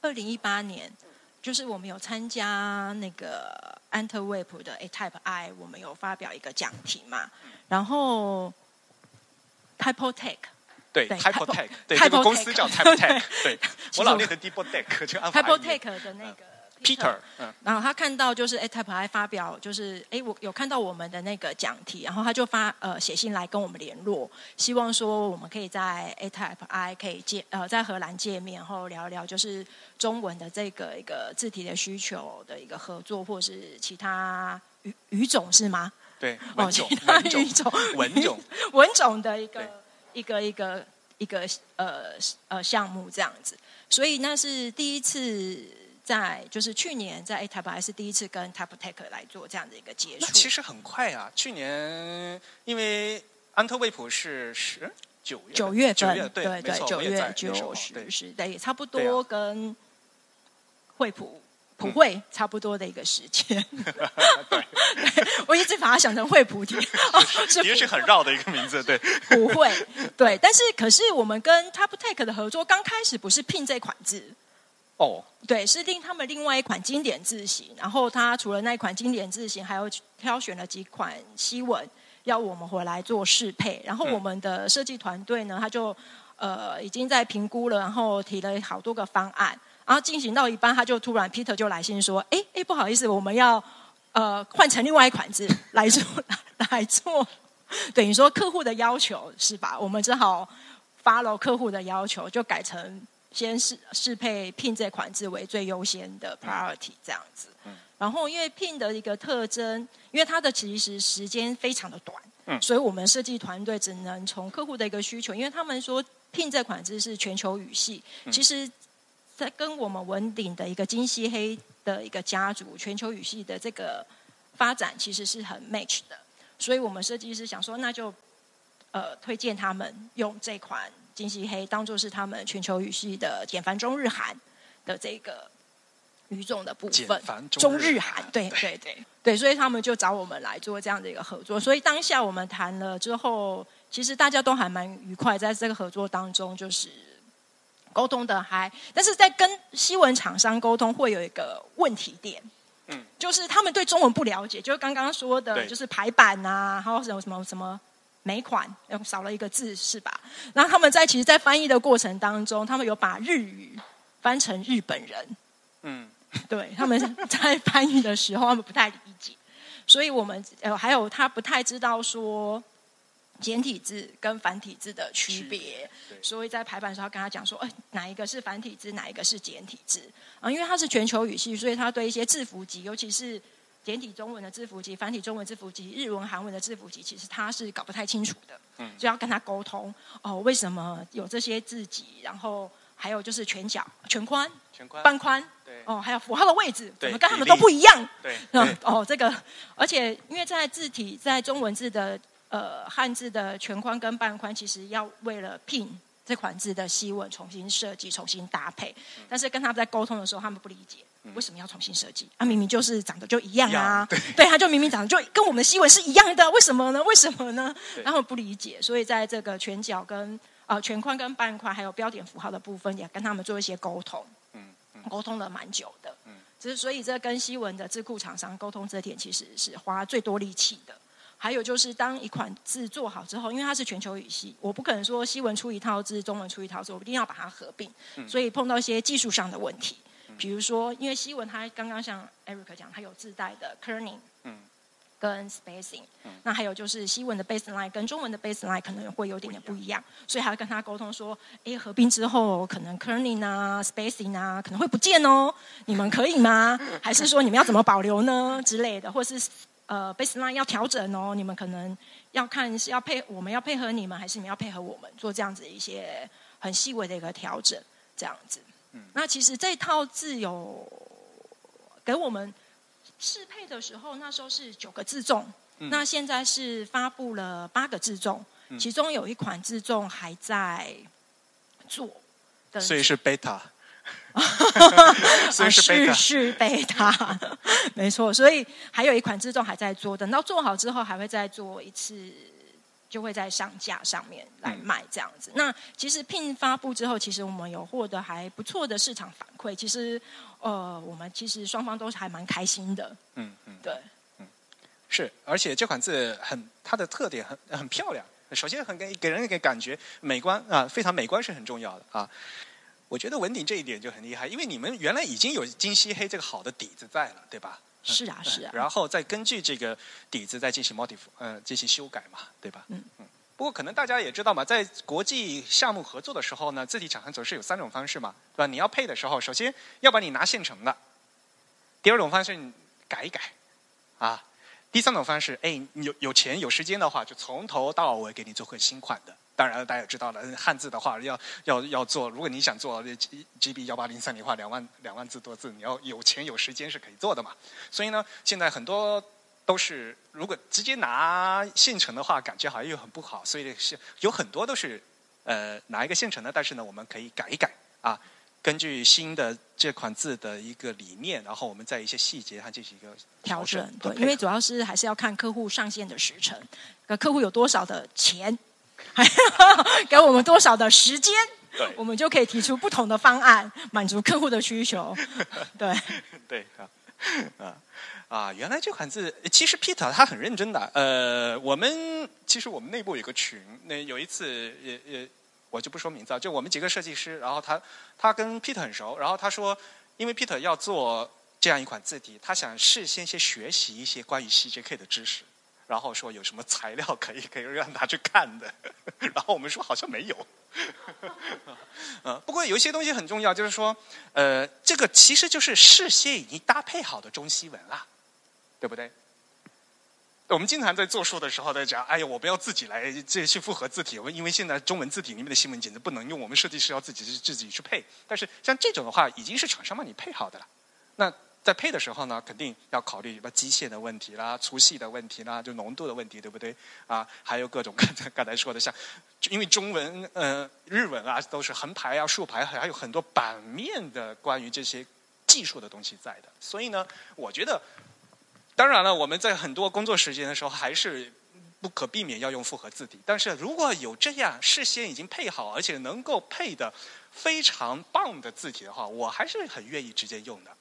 二零一八年，就是我们有参加那个 Antwerp 的 A Type I，我们有发表一个讲题嘛。然后 Typotech 对 Typotech 对这个公司叫 Typotech，对我老念的 Deepotech 就 Typotech 的那个。Peter，然后他看到就是 A Type I 发表，就是哎，我有看到我们的那个讲题，然后他就发呃写信来跟我们联络，希望说我们可以在 A Type I 可以见呃在荷兰见面，然后聊一聊就是中文的这个一个字体的需求的一个合作，或是其他语语种是吗？对，哦，其他语种文种文种的一个一个一个一个呃呃项目这样子，所以那是第一次。在就是去年在 A Type 还是第一次跟 Typetech 来做这样的一个接触。其实很快啊，去年因为安特卫普是十九月九月份，对对九月九十是，对也差不多跟惠普普惠差不多的一个时间。[laughs] 对，我一直把它想成惠普体，也是很绕的一个名字，对普惠。对，但是可是我们跟 Tape Tech 的合作刚开始不是聘这款字。哦，对，是另他们另外一款经典字型，然后他除了那一款经典字型，还有挑选了几款西文要我们回来做适配，然后我们的设计团队呢，他就呃已经在评估了，然后提了好多个方案，然后进行到一半，他就突然 Peter 就来信说，哎哎，不好意思，我们要呃换成另外一款字来做来做，[laughs] 等于说客户的要求是吧？我们只好 follow 客户的要求，就改成。先适适配聘这款字为最优先的 priority 这样子，然后因为聘的一个特征，因为它的其实时间非常的短，嗯，所以我们设计团队只能从客户的一个需求，因为他们说聘这款字是全球语系，其实，在跟我们文鼎的一个金西黑的一个家族全球语系的这个发展其实是很 match 的，所以我们设计师想说，那就呃推荐他们用这款。金西黑当做是他们全球语系的简繁中日韩的这个语种的部分，中日韩，对对。对对，所以他们就找我们来做这样的一个合作。所以当下我们谈了之后，其实大家都还蛮愉快，在这个合作当中，就是沟通的还，但是在跟西文厂商沟通会有一个问题点，嗯，就是他们对中文不了解，就是刚刚说的，就是排版啊，还有什么什么什么。每款少了一个字是吧？然后他们在其实，在翻译的过程当中，他们有把日语翻成日本人。嗯，[laughs] 对，他们在翻译的时候，他们不太理解，所以我们呃还有他不太知道说简体字跟繁体字的区别，所以在排版时候跟他讲说，哎，哪一个是繁体字，哪一个是简体字啊？因为它是全球语系，所以他对一些字符集，尤其是。简体中文的字符集、繁体中文字符集、日文、韩文的字符集，其实他是搞不太清楚的，嗯，就要跟他沟通哦，为什么有这些字集？然后还有就是全角、全宽、全宽、半宽，对，哦，还有符号的位置，怎么跟他们都不一样？对，哦，这个，而且因为在字体在中文字的呃汉字的全宽跟半宽，其实要为了拼这款字的西文重新设计、重新搭配，但是跟他们在沟通的时候，他们不理解。为什么要重新设计？啊，明明就是长得就一样啊！[laughs] 对，他就明明长得就跟我们的西文是一样的，为什么呢？[laughs] 为什么呢？然后不理解，所以在这个全角跟呃全宽跟半宽还有标点符号的部分，也跟他们做一些沟通。嗯沟通了蛮久的。嗯，只是所以这跟西文的字库厂商沟通这点，其实是花最多力气的。还有就是，当一款字做好之后，因为它是全球语系，我不可能说西文出一套字，中文出一套字，我一定要把它合并。所以碰到一些技术上的问题。比如说，因为西文它刚刚像 Eric 讲，它有自带的 kerning，嗯跟 spacing，、嗯那还有就是西文的 baseline 跟中文的 baseline 可能会有点点不一样，所以还要跟他沟通说，哎，合并之后可能 kerning 啊、spacing 啊可能会不见哦，你们可以吗？[laughs] 还是说你们要怎么保留呢之类的，或是呃 baseline 要调整哦，你们可能要看是要配我们要配合你们，还是你们要配合我们做这样子一些很细微的一个调整，这样子。那其实这套字有给我们适配的时候，那时候是九个字重，嗯。那现在是发布了八个字重，其中有一款字重还在做，跟所以是 beta，所以啊是 beta，是是贝塔，[laughs] [laughs] 没错。所以还有一款自重还在做，等到做好之后还会再做一次，就会在上架上面来卖这样子。那其实 Pin 发布之后，其实我们有获得还不错的市场反馈。其实呃，我们其实双方都是还蛮开心的，嗯嗯。对。嗯是，而且这款字很它的特点很很漂亮。首先很给给人一个感觉美观啊，非常美观是很重要的啊。我觉得文鼎这一点就很厉害，因为你们原来已经有金漆黑这个好的底子在了，对吧？是啊，是啊。然后再根据这个底子再进行 modif 呃进行修改嘛，对吧？嗯嗯。不过可能大家也知道嘛，在国际项目合作的时候呢，字体厂商总是有三种方式嘛，对吧？你要配的时候，首先要把你拿现成的，第二种方式你改一改，啊，第三种方式，哎，你有有钱有时间的话，就从头到尾给你做个新款的。当然了，大家也知道了，汉字的话要要要做，如果你想做 G G B 幺八零三零话两万两万字多字，你要有钱有时间是可以做的嘛。所以呢，现在很多都是如果直接拿现成的话，感觉好像又很不好，所以是有很多都是呃拿一个现成的，但是呢，我们可以改一改啊，根据新的这款字的一个理念，然后我们在一些细节上进行一个调整，对，因为主要是还是要看客户上线的时程，呃，客户有多少的钱，[laughs] 给我们多少的时间，对我们就可以提出不同的方案，满足客户的需求。[laughs] 对，对啊，啊啊，原来这款字其实 Peter 他很认真的。呃，我们其实我们内部有个群，那有一次也也我就不说名字啊，就我们几个设计师，然后他他跟 Peter 很熟，然后他说，因为 Peter 要做这样一款字体，他想事先先学习一些关于 CJK 的知识。然后说有什么材料可以可以让他去看的，[laughs] 然后我们说好像没有，呃，[laughs] 不过有一些东西很重要，就是说，呃，这个其实就是事先已经搭配好的中西文了，对不对？我们经常在做书的时候在讲，哎呀，我不要自己来这去复合字体，因为现在中文字体里面的新闻简直不能用，我们设计师要自己去自己去配。但是像这种的话，已经是厂商帮你配好的了。那在配的时候呢，肯定要考虑什么机械的问题啦、粗细的问题啦、就浓度的问题，对不对？啊，还有各种 [laughs] 刚才刚才说的，像因为中文、呃日文啊都是横排啊、竖排，还有很多版面的关于这些技术的东西在的。所以呢，我觉得，当然了，我们在很多工作时间的时候还是。不可避免要用复合字体，但是如果有这样事先已经配好，而且能够配的非常棒的字体的话，我还是很愿意直接用的。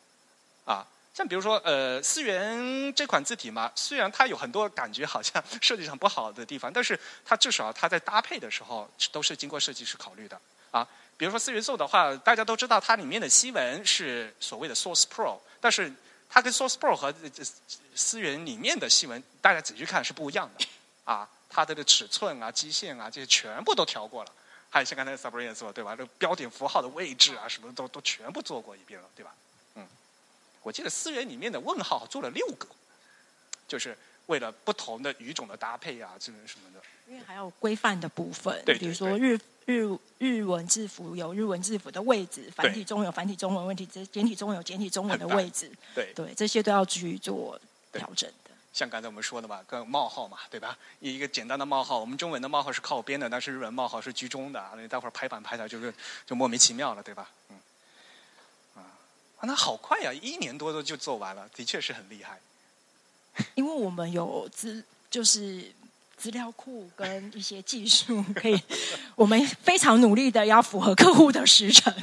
啊，像比如说呃思源这款字体嘛，虽然它有很多感觉好像设计上不好的地方，但是它至少它在搭配的时候都是经过设计师考虑的啊。比如说思源奏的话，大家都知道它里面的西文是所谓的 Source Pro，但是它跟 Source Pro 和思源里面的西文，大家仔细看是不一样的啊。它的尺寸啊、基线啊这些全部都调过了，还有像刚才 Sabrina 说对吧？这标点符号的位置啊什么都都全部做过一遍了，对吧？我记得思源里面的问号做了六个，就是为了不同的语种的搭配啊，这个什么的。因为还有规范的部分，对对比如说日日日文字符有日文字符的位置，繁体中文有繁体中文问题，简简体中文有简体中文的位置，对，对，这些都要去做调整的。像刚才我们说的嘛，跟冒号嘛，对吧？一个简单的冒号，我们中文的冒号是靠边的，但是日文冒号是居中的啊。那待会儿排版排的就是就莫名其妙了，对吧？嗯，那好快呀、一年多都就做完了，的确是很厉害。[laughs] 因为我们有资，就是资料库跟一些技术，可以，[laughs] 我们非常努力的要符合客户的时程。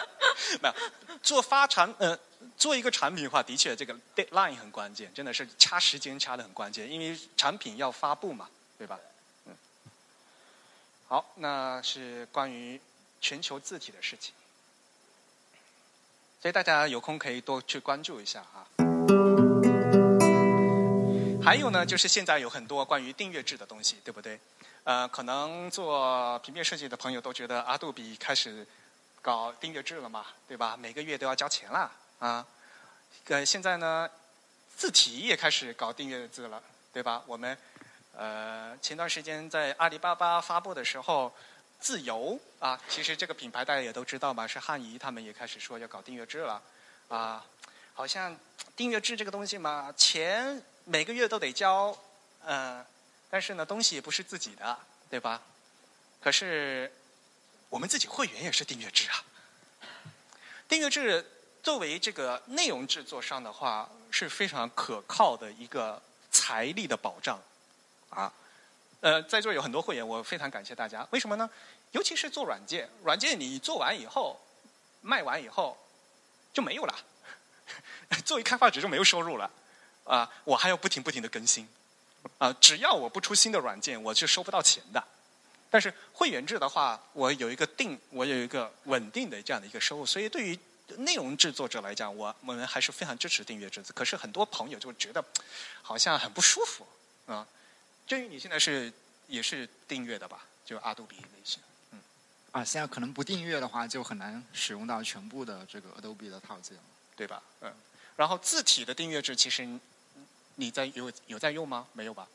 [laughs] 没有做发产呃，做一个产品的话，的确这个 deadline 很关键，真的是掐时间掐的很关键，因为产品要发布嘛，对吧？嗯。好，那是关于全球字体的事情。所以大家有空可以多去关注一下啊。还有呢，就是现在有很多关于订阅制的东西，对不对？呃，可能做平面设计的朋友都觉得阿杜比开始搞订阅制了嘛，对吧？每个月都要交钱啦，啊。呃，现在呢，字体也开始搞订阅制了，对吧？我们呃前段时间在阿里巴巴发布的时候，自由啊，其实这个品牌大家也都知道嘛，是汉仪他们也开始说要搞订阅制了，啊，好像订阅制这个东西嘛，钱每个月都得交，嗯，但是呢，东西也不是自己的，对吧？可是我们自己会员也是订阅制啊，订阅制。作为这个内容制作上的话，是非常可靠的一个财力的保障，啊，呃，在座有很多会员，我非常感谢大家。为什么呢？尤其是做软件，软件你做完以后，卖完以后就没有了，[laughs] 作为开发者就没有收入了，啊，我还要不停不停的更新，啊，只要我不出新的软件，我是收不到钱的。但是会员制的话，我有一个定，我有一个稳定的这样的一个收入，所以对于。内容制作者来讲，我我们还是非常支持订阅制。可是很多朋友就觉得好像很不舒服啊。至于你现在是也是订阅的吧？就阿杜比那些，嗯。啊，现在可能不订阅的话，就很难使用到全部的这个 Adobe 的套件，对吧？嗯。然后字体的订阅制，其实你在有有在用吗？没有吧？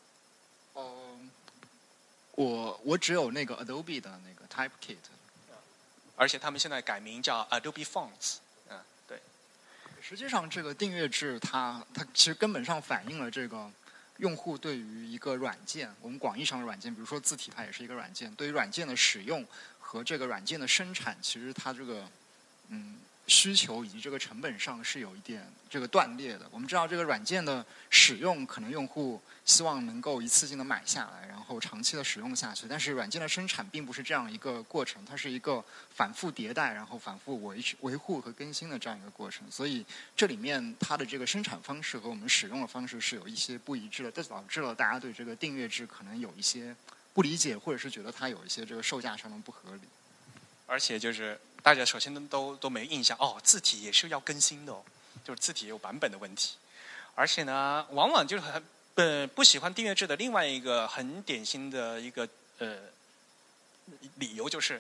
哦，我我只有那个 Adobe 的那个 Typekit，而且他们现在改名叫 Adobe Fonts。嗯，对实际上，这个订阅制它它其实根本上反映了这个用户对于一个软件，我们广义上的软件，比如说字体，它也是一个软件，对于软件的使用和这个软件的生产，其实它这个嗯。需求以及这个成本上是有一点这个断裂的。我们知道这个软件的使用，可能用户希望能够一次性的买下来，然后长期的使用下去。但是软件的生产并不是这样一个过程，它是一个反复迭代，然后反复维持维护和更新的这样一个过程。所以这里面它的这个生产方式和我们使用的方式是有一些不一致的，这导致了大家对这个订阅制可能有一些不理解，或者是觉得它有一些这个售价上的不合理。而且就是大家首先都都都没印象哦，字体也是要更新的哦，就是字体也有版本的问题。而且呢，往往就是很呃不喜欢订阅制的另外一个很典型的一个呃理由就是，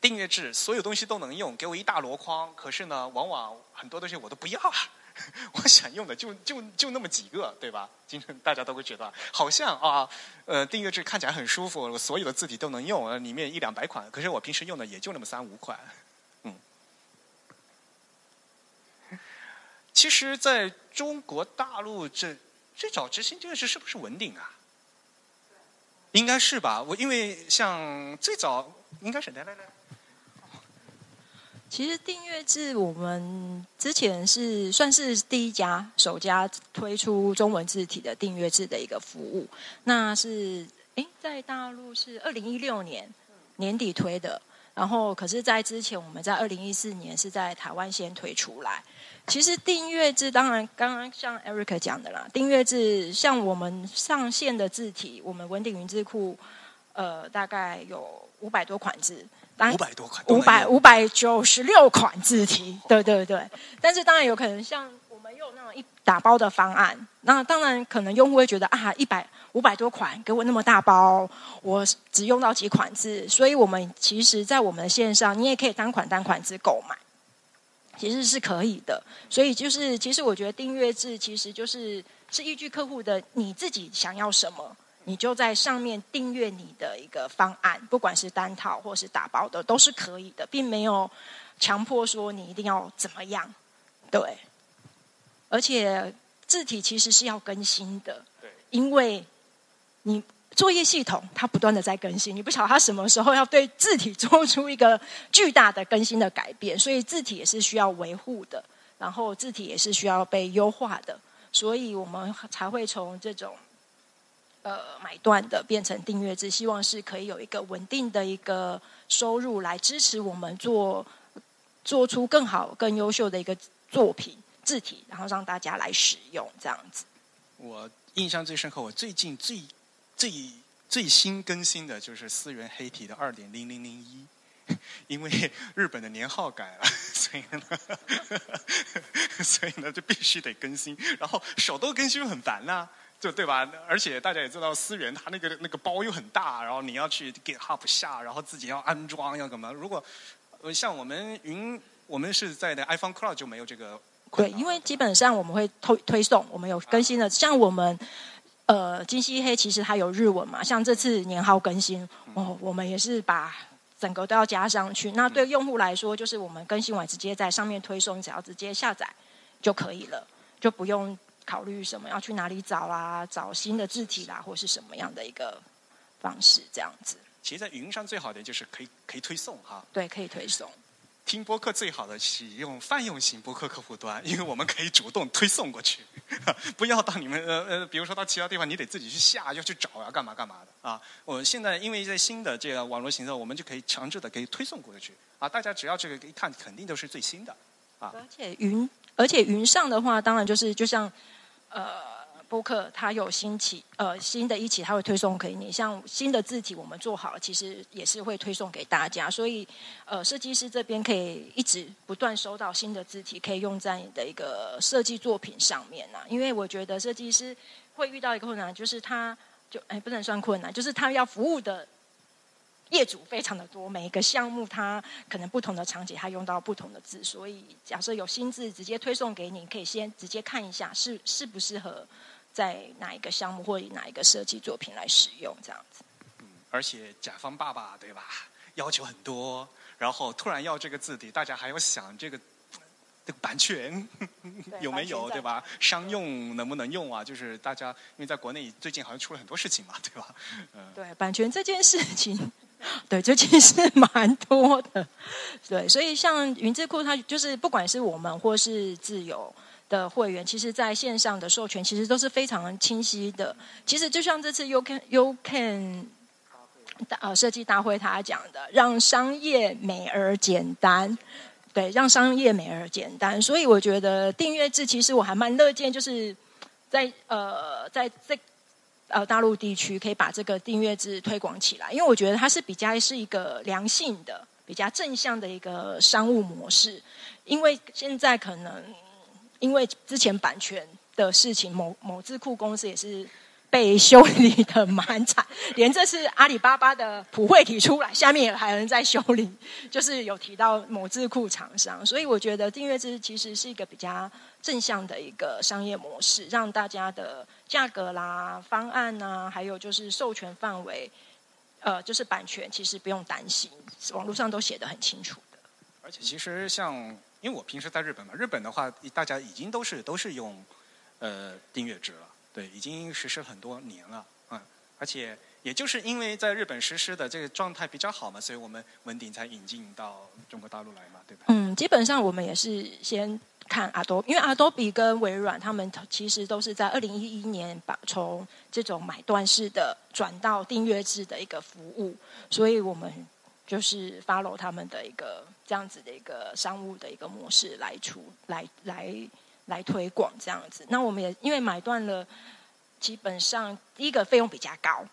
订阅制所有东西都能用，给我一大箩筐，可是呢，往往很多东西我都不要啊。[laughs] 我想用的就就就那么几个，对吧？今天大家都会觉得好像啊，呃，订阅制看起来很舒服，我所有的字体都能用，里面一两百款，可是我平时用的也就那么三五款，其实，在中国大陆这最早执行订阅制是不是文鼎啊？应该是吧？我因为像最早应该是来来来。其实订阅制，我们之前是算是第一家首家推出中文字体的订阅制的一个服务。那是诶，在大陆是二零一六年年底推的，然后可是，在之前我们在二零一四年是在台湾先推出来。其实订阅制，当然刚刚像 Eric 讲的啦，订阅制像我们上线的字体，我们文鼎云字库，呃，大概有五百多款字。五百多款，五百五百九十六款字体，对对对。但是当然有可能像我们用那种一打包的方案，那当然可能用户会觉得啊，一百五百多款给我那么大包，我只用到几款字。所以我们其实，在我们的线上，你也可以单款单款字购买，其实是可以的。所以就是，其实我觉得订阅制其实就是是依据客户的你自己想要什么。你就在上面订阅你的一个方案，不管是单套或是打包的，都是可以的，并没有强迫说你一定要怎么样。对，而且字体其实是要更新的，因为你作业系统它不断的在更新，你不晓得它什么时候要对字体做出一个巨大的更新的改变，[laughs] 所以字体也是需要维护的，然后字体也是需要被优化的，所以我们才会从这种。呃，买断的变成订阅制，希望是可以有一个稳定的一个收入来支持我们做做出更好、更优秀的一个作品字体，然后让大家来使用这样子。我印象最深刻，我最近最最最新更新的就是思源黑体的二点零零零一因为日本的年号改了，所以呢，[laughs] 所以呢就必须得更新，然后手动更新很烦呐、就对吧？而且大家也知道，思源它那个那个包又很大，然后你要去 GitHub 下，然后自己要安装要干嘛？如果呃像我们云，我们是在的 iPhone Cloud 就没有这个对，因为基本上我们会推推送，我们有更新的，像我们。呃，金漆黑其实它有日文嘛，像这次年号更新，哦，我们也是把整个都要加上去。那对用户来说，就是我们更新完直接在上面推送，只要直接下载就可以了，就不用考虑什么要去哪里找啦，找新的字体啦，或是什么样的一个方式这样子。其实，在云上最好的就是可以可以推送哈。对，可以推送。听播客最好的是用泛用型播客客户端，因为我们可以主动推送过去，[laughs] 不要到你们呃呃，比如说到其他地方，你得自己去下，要去找呀，干嘛干嘛的啊。我现在因为在新的这个网络行动，我们就可以强制的给推送过去啊。大家只要这个一看，肯定都是最新的啊。而且云，而且云上的话，当然就是就像呃。播客它有新起呃新的一期，它会推送给你。像新的字体我们做好了，其实也是会推送给大家。所以呃，设计师这边可以一直不断收到新的字体，可以用在你的一个设计作品上面呐、因为我觉得设计师会遇到一个困难，就是他就哎不能算困难，就是他要服务的业主非常的多，每一个项目它可能不同的场景，它用到不同的字，所以假设有新字直接推送给你，可以先直接看一下适适不适合在哪一个项目或者哪一个设计作品来使用，这样子。而且甲方爸爸对吧，[laughs] 要求很多，然后突然要这个字体，大家还要想这个。这个版权 [laughs] 有没有对吧？商用能不能用啊？就是大家因为在国内最近好像出了很多事情嘛，[laughs] 对吧？嗯，对，版权这件事情，对，最近是蛮多的。对，所以像云智库，它就是不管是我们或是自由的会员，其实在线上的授权其实都是非常清晰的。其实就像这次 You Can You Can 大呃设计大会他讲的，让商业美而简单。对，让商业美而简单，所以我觉得订阅制其实我还蛮乐见，就是在呃在这呃大陆地区可以把这个订阅制推广起来，因为我觉得它是比较是一个良性的、比较正向的一个商务模式。因为现在可能因为之前版权的事情，某某智库公司也是。被修理的蛮惨，[laughs] 连这次阿里巴巴的普惠提出来，下面也还有人在修理，就是有提到某智库厂商，所以我觉得订阅制其实是一个比较正向的一个商业模式，让大家的价格啦、方案呐，还有就是授权范围，呃，就是版权其实不用担心，网络上都写的很清楚。而且其实像，因为我平时在日本嘛，日本的话，大家已经都是都是用呃订阅制了。对，已经实施很多年了，嗯，而且也就是因为在日本实施的这个状态比较好嘛，所以我们文鼎才引进到中国大陆来嘛，对吧？嗯，基本上我们也是先看 Adobe，因为 Adobe 跟微软他们其实都是在二零一一年把从这种买断式的转到订阅制的一个服务，所以我们就是 follow 他们的一个这样子的一个商务的一个模式来出来来。来推广这样子，那我们也因为买断了，基本上第一个费用比较高，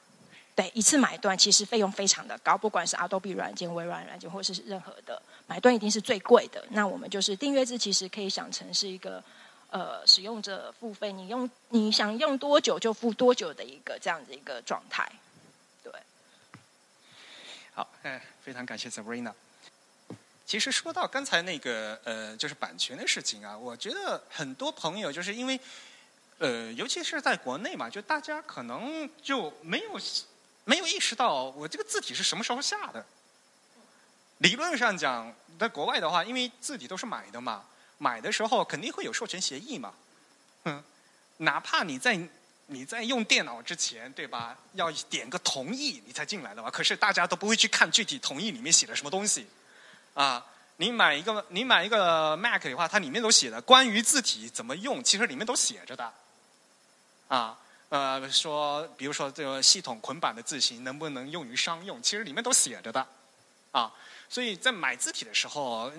对，一次买断其实费用非常的高，不管是 Adobe 软件、微软软件，或是任何的买断，一定是最贵的。那我们就是订阅制，其实可以想成是一个呃使用者付费，你用你想用多久就付多久的一个这样的一个状态。对，好，哎，非常感谢 Sabrina。其实说到刚才那个呃，就是版权的事情啊，我觉得很多朋友就是因为呃，尤其是在国内嘛，就大家可能就没有没有意识到我这个字体是什么时候下的。理论上讲，在国外的话，因为字体都是买的嘛，买的时候肯定会有授权协议嘛，嗯，哪怕你在你在用电脑之前，对吧？要点个同意你才进来的吧，可是大家都不会去看具体同意里面写的什么东西。啊，你买一个你买一个 Mac 的话，它里面都写的关于字体怎么用，其实里面都写着的。啊，呃，说比如说这个系统捆绑的字型能不能用于商用，其实里面都写着的。啊，所以在买字体的时候，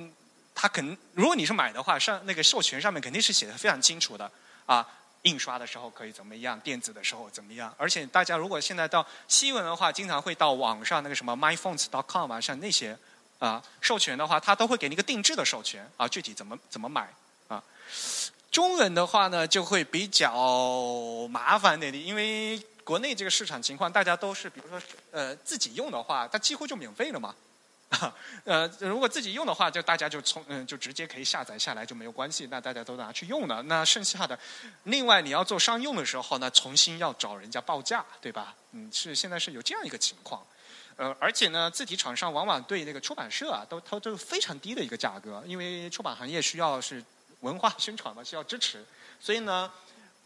它肯如果你是买的话，上那个授权上面肯定是写的非常清楚的。啊，印刷的时候可以怎么样，电子的时候怎么样。而且大家如果现在到西文的话，经常会到网上那个什么 myfonts.com 啊，像那些。啊，授权的话，它都会给你一个定制的授权啊，具体怎么怎么买啊。中文的话呢，就会比较麻烦点的，因为国内这个市场情况，大家都是比如说呃自己用的话，它几乎就免费了嘛。[laughs] 呃，如果自己用的话，就大家就从嗯就直接可以下载下来就没有关系，那大家都拿去用了。那剩下的，另外你要做商用的时候呢，重新要找人家报价，对吧？嗯，是现在是有这样一个情况。呃，而且呢，字体厂商往往对那个出版社啊，都都都非常低的一个价格，因为出版行业需要是文化宣传嘛，需要支持，所以呢。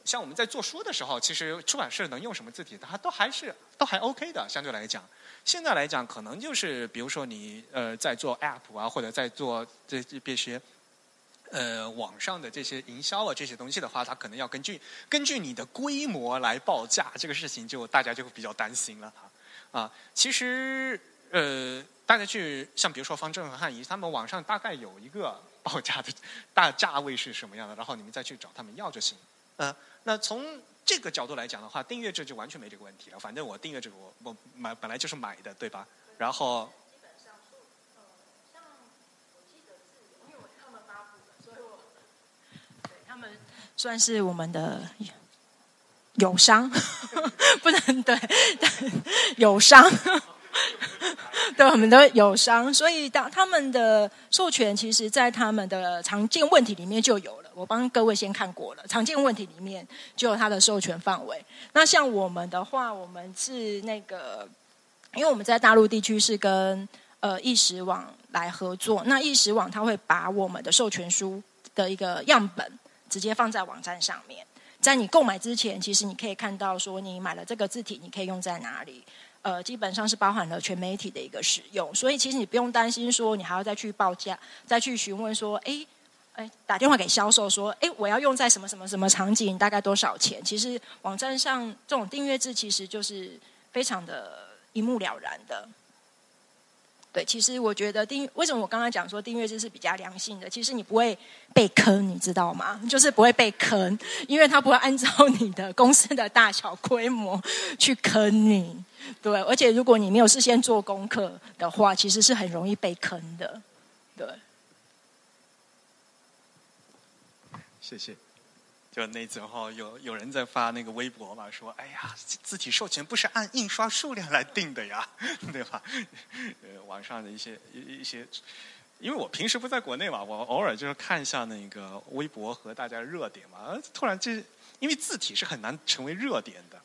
像我们在做书的时候，其实出版社能用什么字体，它都还是都还 OK 的，相对来讲。现在来讲，可能就是比如说你呃在做 App 啊，或者在做这这些呃网上的这些营销啊这些东西的话，它可能要根据根据你的规模来报价，这个事情就大家就会比较担心了啊。啊，其实呃大家去像比如说方正和汉仪，他们网上大概有一个 [laughs] 报价的大价位是什么样的，然后你们再去找他们要就行。嗯。那从这个角度来讲的话，订阅制就完全没这个问题了。反正我订阅制，我我买本来就是买的，对吧？然后基本上授权的好像我记得是因为，他们算是我们的友商，[laughs] 不能对友商。对，我们的友商，所以当他们的授权，其实在他们的常见问题里面就有了。我帮各位先看过了，常见问题里面就有它的授权范围。那像我们的话，我们是那个，因为我们在大陆地区是跟呃易时网来合作，那易时网它会把我们的授权书的一个样本直接放在网站上面，在你购买之前，其实你可以看到说你买了这个字体，你可以用在哪里。呃，基本上是包含了全媒体的一个使用，所以其实你不用担心说你还要再去报价，再去询问说，哎，哎，打电话给销售说，哎，我要用在什么什么什么场景，大概多少钱？其实网站上这种订阅制其实就是非常的一目了然的。对，其实我觉得订为什么我刚刚讲说订阅制是比较良性的？其实你不会被坑，你知道吗？[laughs] 就是不会被坑，因为它不会按照你的公司的大小规模 [laughs] 去坑你。对，而且如果你没有事先做功课的话，其实是很容易被坑的。对，谢谢。就那阵哈，有有人在发那个微博嘛，说：“哎呀，字体授权不是按印刷数量来定的呀，[laughs] 对吧？” [laughs] 呃，网上的一些一一些，因为我平时不在国内嘛，我偶尔就是看一下那个微博和大家热点嘛，突然这因为字体是很难成为热点的。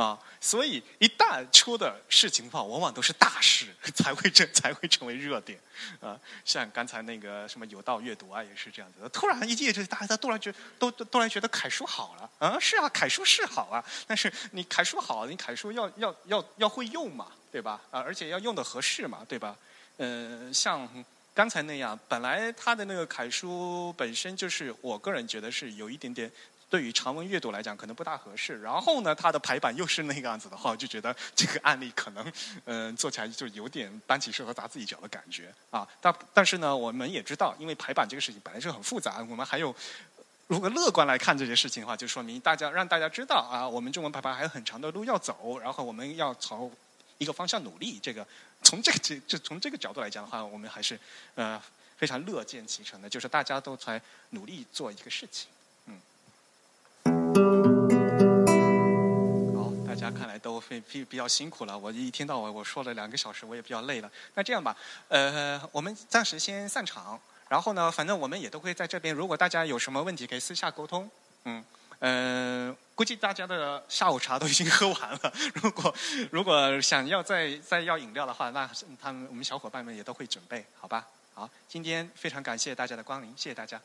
啊，所以一旦出的事情的话，往往都是大事 [laughs] 才会成才会成为热点，啊，像刚才那个什么有道阅读啊，也是这样子的。突然一页就大家突然觉都都突然觉得楷书好了，啊，是啊，楷书是好啊，但是你楷书好，你楷书要要要要会用嘛，对吧？啊，而且要用的合适嘛，对吧？嗯，像刚才那样，本来他的那个楷书本身就是，我个人觉得是有一点点。对于长文阅读来讲，可能不大合适。然后呢，它的排版又是那个样子的话，我就觉得这个案例可能，嗯，做起来就有点搬起石头砸自己脚的感觉啊。但但是呢，我们也知道，因为排版这个事情本来就很复杂。我们还有，如果乐观来看这件事情的话，就说明大家让大家知道啊，我们中文排版还有很长的路要走。然后我们要朝一个方向努力。这个从这个这这从这个角度来讲的话，我们还是呃非常乐见其成的，就是大家都在努力做一个事情。好，大家看来都非比比较辛苦了。我一听到我我说了两个小时，我也比较累了。那这样吧，呃，我们暂时先散场。然后呢，反正我们也都会在这边。如果大家有什么问题，可以私下沟通。嗯，呃，估计大家的下午茶都已经喝完了。如果如果想要再再要饮料的话，那他们我们小伙伴们也都会准备，好吧？好，今天非常感谢大家的光临，谢谢大家。